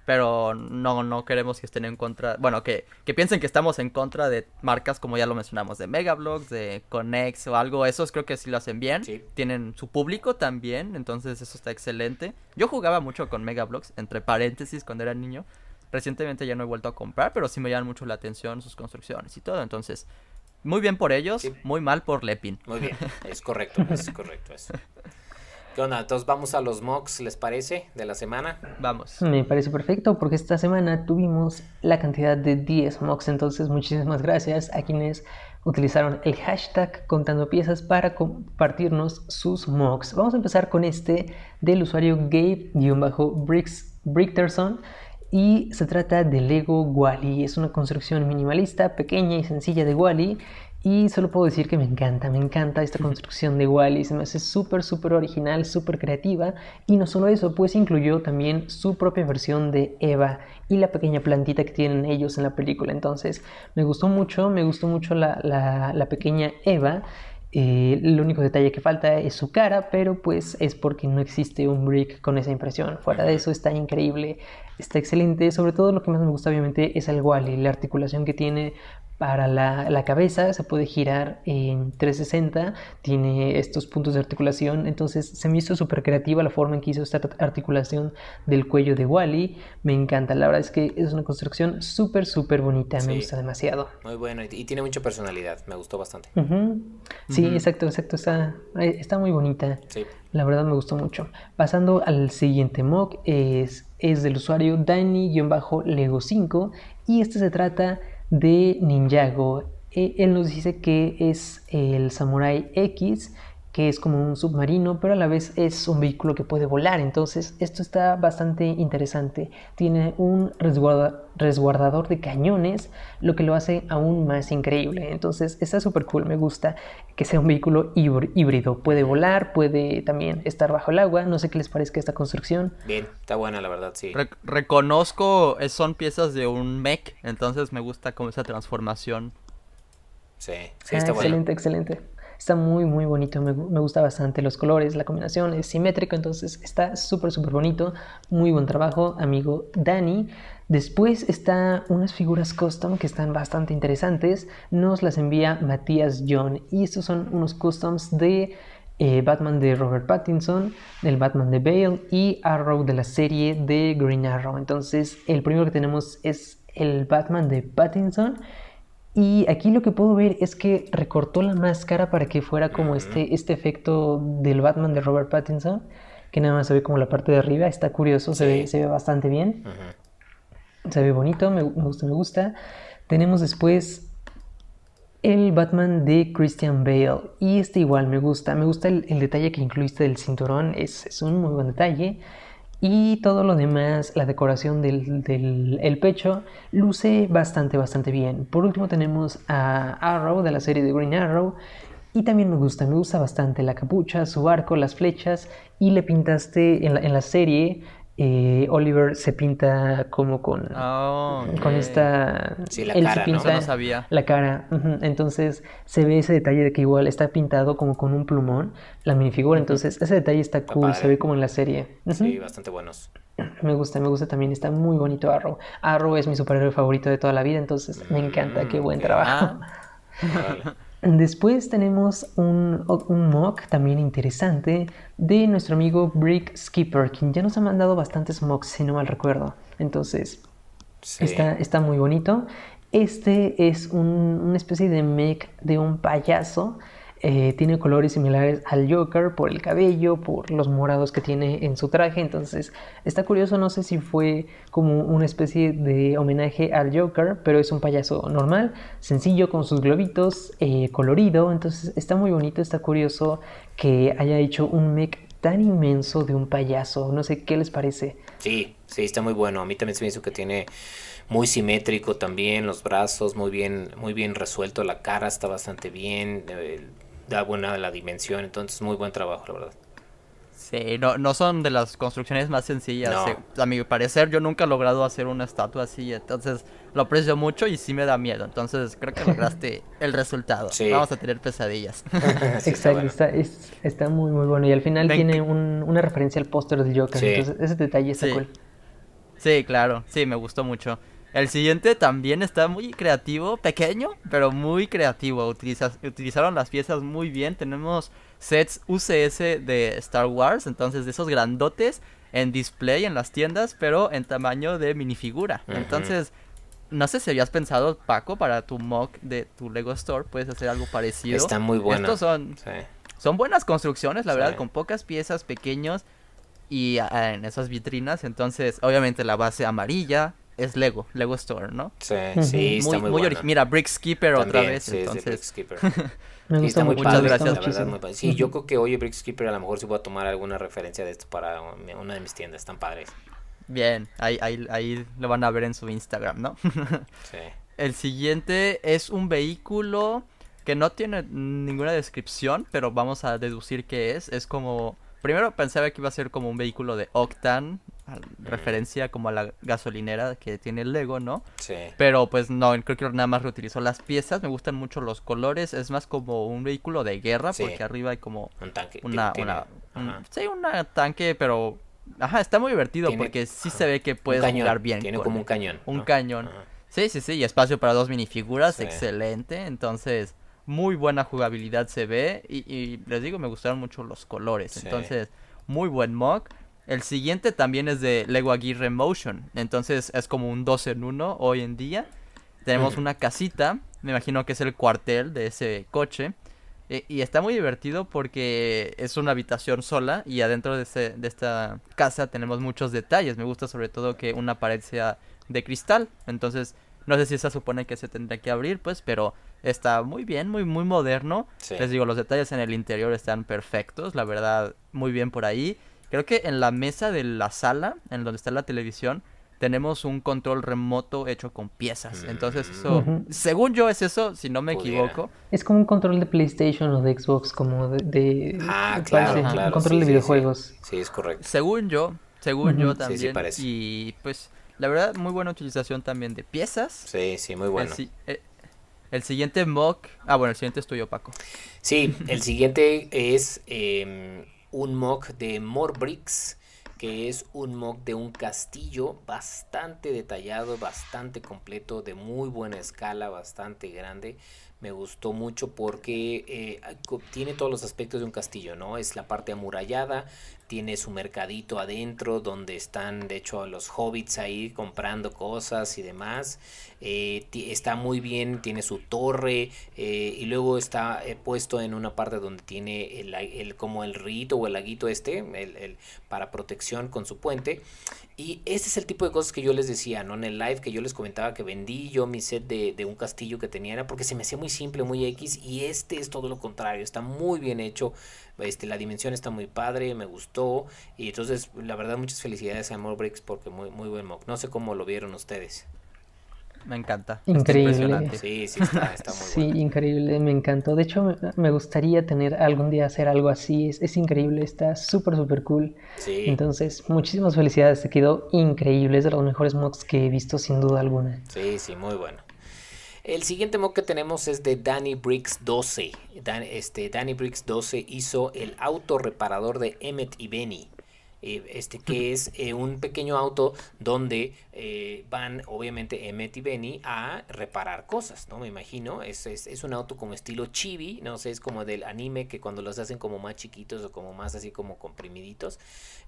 pero no, no queremos que estén en contra, bueno, que, que piensen que estamos en contra de marcas como ya lo mencionamos, de Megablogs, de Conex o algo, esos creo que sí lo hacen bien, tienen su público también, entonces eso está excelente. Yo jugaba mucho con Megablogs, entre paréntesis, cuando era niño, Recientemente ya no he vuelto a comprar, pero sí me llaman mucho la atención sus construcciones y todo. Entonces, muy bien por ellos, muy mal por Lepin. Muy bien, es correcto, es correcto eso. ¿Qué onda? Entonces vamos a los mocks, ¿les parece? De la semana. Vamos. Me parece perfecto porque esta semana tuvimos la cantidad de 10 mocks, entonces muchísimas gracias a quienes utilizaron el hashtag contando piezas para compartirnos sus mocks. Vamos a empezar con este del usuario Gabe-Brickterson y se trata de Lego Wally. Es una construcción minimalista, pequeña y sencilla de Wally y solo puedo decir que me encanta, me encanta esta construcción de Wally, se me hace súper, súper original, súper creativa. Y no solo eso, pues incluyó también su propia versión de Eva y la pequeña plantita que tienen ellos en la película. Entonces, me gustó mucho, me gustó mucho la, la pequeña Eva. Eh, el único detalle que falta es su cara, pero pues es porque no existe un brick con esa impresión. Fuera de eso está increíble, está excelente. Sobre todo lo que más me gusta obviamente es el Wally, la articulación que tiene para la, cabeza, se puede girar en 360, tiene estos puntos de articulación, entonces se me hizo súper creativa la forma en que hizo esta articulación del cuello de Wally, me encanta, la verdad es que es una construcción súper, súper bonita, me gusta demasiado. Muy bueno y, tiene mucha personalidad, me gustó bastante. Sí, exacto, exacto, está, eh, está muy bonita. La verdad me gustó mucho. Pasando al siguiente mock, es, es del usuario Danny-Lego5 y este se trata de Ninjago. E, él nos dice que es el Samurai X, que es como un submarino, pero a la vez es un vehículo que puede volar. Entonces, esto está bastante interesante. Tiene un resguardador de cañones, lo que lo hace aún más increíble. Entonces, está súper cool. Me gusta que sea un vehículo híbrido. Puede volar, puede también estar bajo el agua. No sé qué les parezca esta construcción. Bien, está buena, la verdad, sí. reconozco, eh, son piezas de un mech, entonces me gusta como esa transformación. Sí, sí, está ah, Excelente, excelente. Está muy, muy bonito. Me, gusta bastante los colores, la combinación es simétrico. Entonces está súper, súper bonito. Muy buen trabajo, amigo Dani. Después está unas figuras custom que están bastante interesantes. Nos las envía Matías John. Y estos son unos customs de eh, Batman de Robert Pattinson, el Batman de Bale y Arrow de la serie de Green Arrow. Entonces, el primero que tenemos es el Batman de Pattinson. Y aquí lo que puedo ver es que recortó la máscara para que fuera como este, este efecto del Batman de Robert Pattinson, que nada más se ve como la parte de arriba. Está curioso, se, ve, se ve bastante bien. Se ve bonito, me, me gusta, me gusta. Tenemos después el Batman de Christian Bale. Y este igual me gusta. Me gusta el, detalle que incluiste del cinturón. Es, un muy buen detalle. Y todo lo demás, la decoración del, pecho, luce bastante, bastante bien. Por último tenemos a Arrow de la serie de Green Arrow. Y también me gusta, me gusta bastante la capucha, su arco, las flechas. Y le pintaste en la serie eh, Oliver se pinta como con, oh, con esta... Sí, la cara, ¿no? sabía. La cara. Entonces se ve ese detalle de que igual está pintado como con un plumón, la minifigura. Entonces ese detalle está, cool, se ve como en la serie. Sí, bastante buenos. Me gusta, me gusta también, está muy bonito Arrow. Arrow es mi superhéroe favorito de toda la vida, entonces me encanta, qué buen mm, trabajo. Ah. Después tenemos un, un, mock también interesante de nuestro amigo Brick Skipper, quien ya nos ha mandado bastantes mocks, si no mal recuerdo. Entonces, está, está, muy bonito. Este es un, una especie de mech de un payaso eh, tiene colores similares al Joker por el cabello, por los morados que tiene en su traje. Entonces está curioso, no sé si fue como una especie de homenaje al Joker, pero es un payaso normal, sencillo, con sus globitos, eh, colorido. Entonces está muy bonito, está curioso que haya hecho un mech tan inmenso de un payaso. No sé qué les parece. Sí, sí, está muy bueno. A mí también se me hizo que tiene muy simétrico también, los brazos muy bien, muy bien resuelto, la cara está bastante bien, da buena la dimensión, entonces muy buen trabajo, la verdad. Sí, no, no son de las construcciones más sencillas. Eh, a mi parecer, yo nunca he logrado hacer una estatua así, entonces lo aprecio mucho y sí me da miedo. Entonces creo que lograste el resultado. Vamos a tener pesadillas. Exacto, está, está, muy, muy bueno. Y al final tiene una referencia al póster del Joker, entonces ese detalle está cool. Sí, claro, sí, me gustó mucho. El siguiente también está muy creativo, pequeño, pero muy creativo. utilizaron las piezas muy bien. Tenemos sets UCS de Star Wars, entonces de esos grandotes en display en las tiendas, pero en tamaño de minifigura. Entonces, no sé si habías pensado, Paco, para tu mock de tu Lego Store, puedes hacer algo parecido. Está muy bueno. Estos son, son buenas construcciones, la verdad, con pocas piezas pequeños y ah, en esas vitrinas. Entonces, obviamente la base amarilla, es Lego, Lego Store, ¿no? Sí, sí, está muy, muy, Mira, Brick Skipper otra vez, sí, entonces. Skipper. Me gusta sí, muchas gracias. sí, yo creo que oye Brick Skipper a lo mejor sí voy a tomar alguna referencia de esto para una de mis tiendas, están padres. Bien, ahí, ahí, ahí lo van a ver en su Instagram, ¿no? sí. El siguiente es un vehículo que no tiene ninguna descripción, pero vamos a deducir que es. Es como Primero pensaba que iba a ser como un vehículo de Octan, referencia como a la gasolinera que tiene el Lego, ¿no? Sí. Pero pues no, creo que nada más reutilizó las piezas, me gustan mucho los colores, es más como un vehículo de guerra porque arriba hay como un tanque. Una, una sí, un tanque, pero ajá, está muy divertido porque sí se ve que puedes jugar bien. Tiene como un cañón. Un cañón. Sí, sí, sí, y espacio para dos minifiguras, excelente, entonces muy buena jugabilidad se ve y, les digo, me gustaron mucho los colores. Entonces, muy buen mock. El siguiente también es de Lego Aguirre Motion. Entonces es como un 2 en 1 hoy en día. Tenemos una casita, me imagino que es el cuartel de ese coche. E, y está muy divertido porque es una habitación sola y adentro de, ese, de esta casa tenemos muchos detalles. Me gusta sobre todo que una pared sea de cristal. Entonces no sé si se supone que se tendría que abrir, pues, pero está muy bien, muy, muy moderno. Les digo, los detalles en el interior están perfectos, la verdad, muy bien por ahí. Creo que en la mesa de la sala, en donde está la televisión, tenemos un control remoto hecho con piezas. Entonces eso, según yo es eso, si no me equivoco. Es como un control de PlayStation o de Xbox, como de... ah, claro, Un control de videojuegos. Sí, es correcto. Según yo, según yo también. Y pues la verdad, muy buena utilización también de piezas. Sí, sí, muy bueno. El, El siguiente mock. Ah, bueno, el siguiente es tuyo, Paco. Sí, el siguiente es em, un mock de More Bricks que es un mock de un castillo bastante detallado, bastante completo, de muy buena escala, bastante grande. Me gustó mucho porque eh, tiene todos los aspectos de un castillo, ¿no? Es la parte amurallada, tiene su mercadito adentro donde están de hecho los hobbits ahí comprando cosas y demás. Eh, está muy bien tiene su torre eh, y luego está eh, puesto en una parte donde tiene el, como el rito o el laguito este el, para protección con su puente. Y ese es el tipo de cosas que yo les decía no en el live que yo les comentaba que vendí yo mi set de, de un castillo que tenía era porque se me hacía muy simple muy x y este es todo lo contrario está muy bien hecho este, la dimensión está muy padre, me gustó. Y entonces, la verdad, muchas felicidades a Bricks porque muy, muy buen mock. No sé cómo lo vieron ustedes. Me encanta. Increíble. Sí, sí, está, está muy Sí, increíble, me encantó. De hecho, me gustaría tener algún día hacer algo así. Es, es increíble, está súper, súper cool. Sí. Entonces, muchísimas felicidades. Te quedó increíble. Es de los mejores mocks que he visto, sin duda alguna. Sí, sí, muy bueno. El siguiente mock que tenemos es de Danny Briggs 12. este, Danny Briggs 12 hizo el auto reparador de Emmet y Benny. Eh, este, que es eh, un pequeño auto donde eh, van obviamente Emmet y Benny a reparar cosas, ¿no? Me imagino, es, es, un auto como estilo chibi, no sé, es como del anime que cuando los hacen como más chiquitos o como más así como comprimiditos,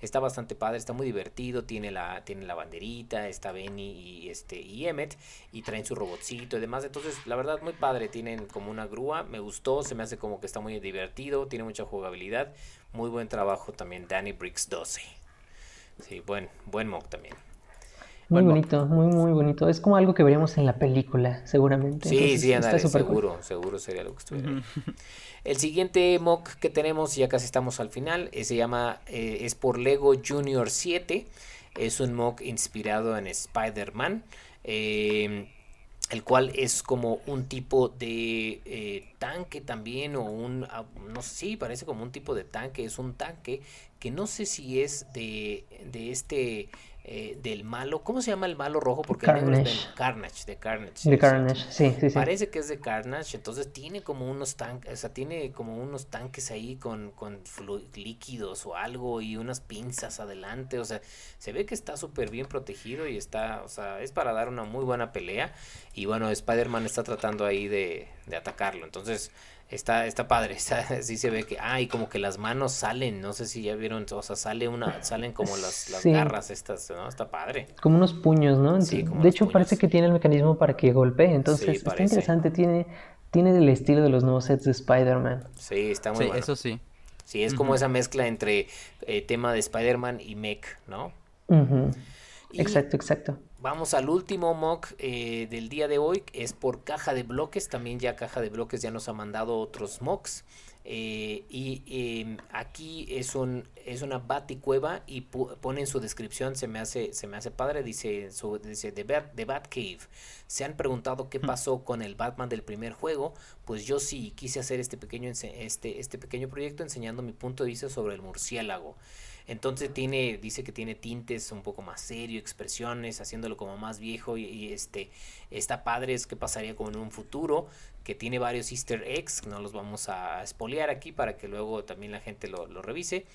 está bastante padre, está muy divertido, tiene la, tiene la banderita, está Benny y, este, y Emmet y traen su robotcito y demás, entonces la verdad muy padre, tienen como una grúa, me gustó, se me hace como que está muy divertido, tiene mucha jugabilidad, muy buen trabajo también Danny Bricks 12. Sí, buen, buen mock también. Muy bonito, muy, muy bonito. Es como algo que veríamos en la película, seguramente. Sí, sí, andale, seguro, seguro sería algo que estuviera El siguiente mock que tenemos, ya casi estamos al final, eh, se llama, eh, es por Lego Junior 7. Es un mock inspirado en Spider-Man. Eh, el cual es como un tipo de eh, tanque también o un ah, no sé sí parece como un tipo de tanque es un tanque que no sé si es de, de este eh, del malo. ¿Cómo se llama el malo rojo? Porque Carnage. El es de Carnage, de Carnage. De Carnage, sí, sí, sí. Parece que es de Carnage, entonces tiene como unos tanques, o sea, tiene como unos tanques ahí con, con líquidos o algo y unas pinzas adelante, o sea, se ve que está súper bien protegido y está, o sea, es para dar una muy buena pelea y bueno, Spider-Man está tratando ahí de, de atacarlo, entonces Está, está padre, está, sí se ve que, ah, y como que las manos salen, no sé si ya vieron, o sea, sale una, salen como las, las garras estas, ¿no? Está padre. Como unos puños, ¿no? de hecho parece que tiene el mecanismo para que golpee, entonces está interesante, tiene, tiene el estilo de los nuevos sets de Spider-Man. Sí, está muy sí, eso sí. Sí, es como esa mezcla entre eh, tema de Spider-Man y Mech, ¿no? Exacto, exacto. Vamos al último mock eh, del día de hoy, es por caja de bloques, también ya caja de bloques ya nos ha mandado otros mocks. Eh, y em, aquí es un es una baticueva y pone en su descripción se me hace se me hace padre dice su, dice The Bat, The Batcave se han preguntado qué pasó con el Batman del primer juego. Pues yo sí quise hacer este pequeño este este pequeño proyecto enseñando mi punto de vista sobre el murciélago entonces tiene, dice que tiene tintes un poco más serio, expresiones, haciéndolo como más viejo y, este está padre es que pasaría como en un futuro, que tiene varios easter eggs, no los vamos a espolear aquí para que luego también la gente lo, lo revise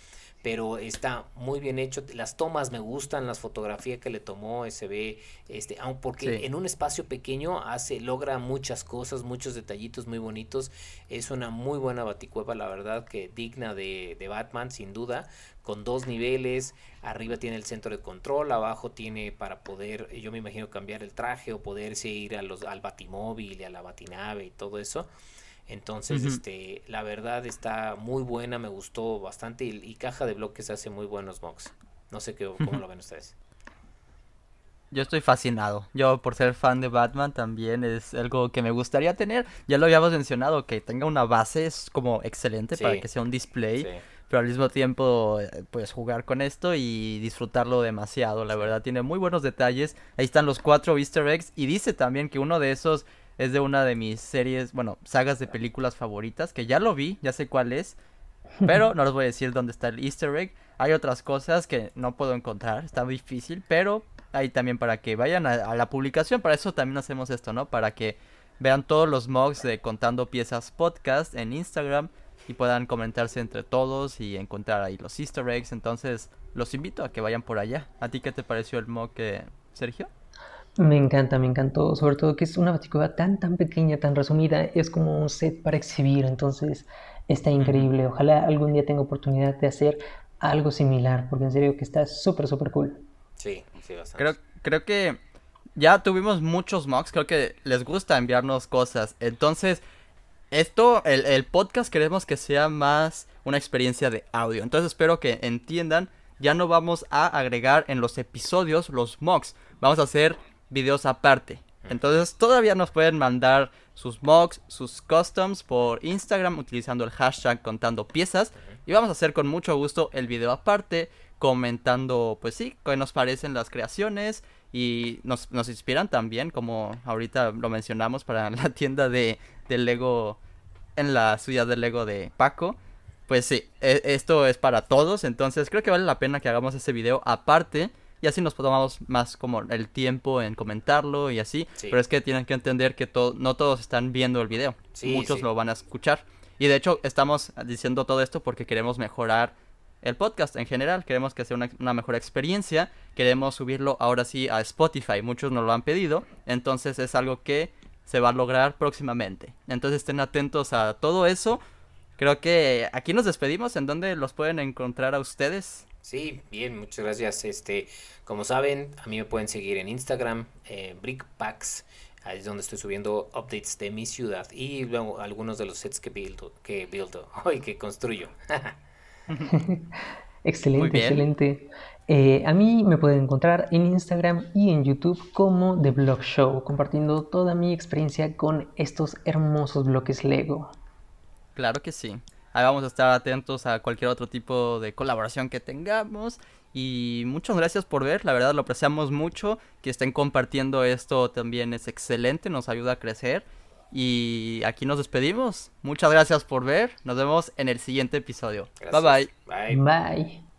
pero está muy bien hecho. Las tomas me gustan, las fotografías que le tomó, se ve, este, porque en un espacio pequeño hace, logra muchas cosas, muchos detallitos muy bonitos. Es una muy buena baticueva, la verdad, que digna de, de Batman, sin duda, con dos niveles. Arriba tiene el centro de control, abajo tiene para poder, yo me imagino, cambiar el traje o poderse ir a los, al batimóvil y a la batinave y todo eso. Entonces, este, la verdad está muy buena, me gustó bastante y, caja de bloques hace muy buenos mocks. No sé qué, cómo lo ven ustedes. Yo estoy fascinado. Yo por ser fan de Batman también es algo que me gustaría tener. Ya lo habíamos mencionado, que tenga una base es como excelente para que sea un display. Pero al mismo tiempo, pues jugar con esto y disfrutarlo demasiado. La verdad, tiene muy buenos detalles. Ahí están los cuatro easter eggs. Y dice también que uno de esos es de una de mis series, bueno, sagas de películas favoritas, que ya lo vi, ya sé cuál es, pero no les voy a decir dónde está el easter egg. Hay otras cosas que no puedo encontrar, está difícil, pero ahí también para que vayan a, la publicación, para eso también hacemos esto, ¿no? Para que vean todos los mugs de Contando Piezas Podcast en Instagram y puedan comentarse entre todos y encontrar ahí los easter eggs. Entonces, los invito a que vayan por allá. ¿A ti qué te pareció el mug, Sergio? Me encanta, me encantó, sobre todo que es una baticueva tan tan pequeña, tan resumida, es como un set para exhibir, entonces está increíble. Ojalá algún día tenga oportunidad de hacer algo similar, porque en serio que está súper, súper cool. Sí, sí, bastante. Creo, creo que ya tuvimos muchos mocks, creo que les gusta enviarnos cosas, entonces esto, el, el podcast queremos que sea más una experiencia de audio, entonces espero que entiendan, ya no vamos a agregar en los episodios los mocks, vamos a hacer videos aparte. Entonces todavía nos pueden mandar sus mocks, sus customs por Instagram utilizando el hashtag contando piezas. Y vamos a hacer con mucho gusto el video aparte, comentando, pues sí, qué nos parecen las creaciones. Y nos, nos inspiran también, como ahorita lo mencionamos, para la tienda de, de Lego en la ciudad de Lego de Paco. Pues sí, e, esto es para todos, entonces creo que vale la pena que hagamos ese video aparte y así nos tomamos más como el tiempo en comentarlo y así. Pero es que tienen que entender que no todos están viendo el video. Muchos lo van a escuchar. Y de hecho estamos diciendo todo esto porque queremos mejorar el podcast en general. Queremos que sea una, una, mejor experiencia. Queremos subirlo ahora sí a Spotify. Muchos nos lo han pedido. Entonces es algo que se va a lograr próximamente. Entonces estén atentos a todo eso. Creo que aquí nos despedimos. ¿En dónde los pueden encontrar a ustedes? Sí, bien, muchas gracias. Este, como saben, a mí me pueden seguir en Instagram, eh, Brickpacks, ahí es donde estoy subiendo updates de mi ciudad y luego algunos de los sets que buildo, que buildo, y que construyo. excelente, excelente. Eh, a mí me pueden encontrar en Instagram y en YouTube como The Blog Show, compartiendo toda mi experiencia con estos hermosos bloques Lego. Claro que sí. Ahí vamos a estar atentos a cualquier otro tipo de colaboración que tengamos. Y muchas gracias por ver, la verdad lo apreciamos mucho. Que estén compartiendo esto también es excelente, nos ayuda a crecer. Y aquí nos despedimos. Muchas gracias por ver. Nos vemos en el siguiente episodio. Bye bye. Bye. Bye.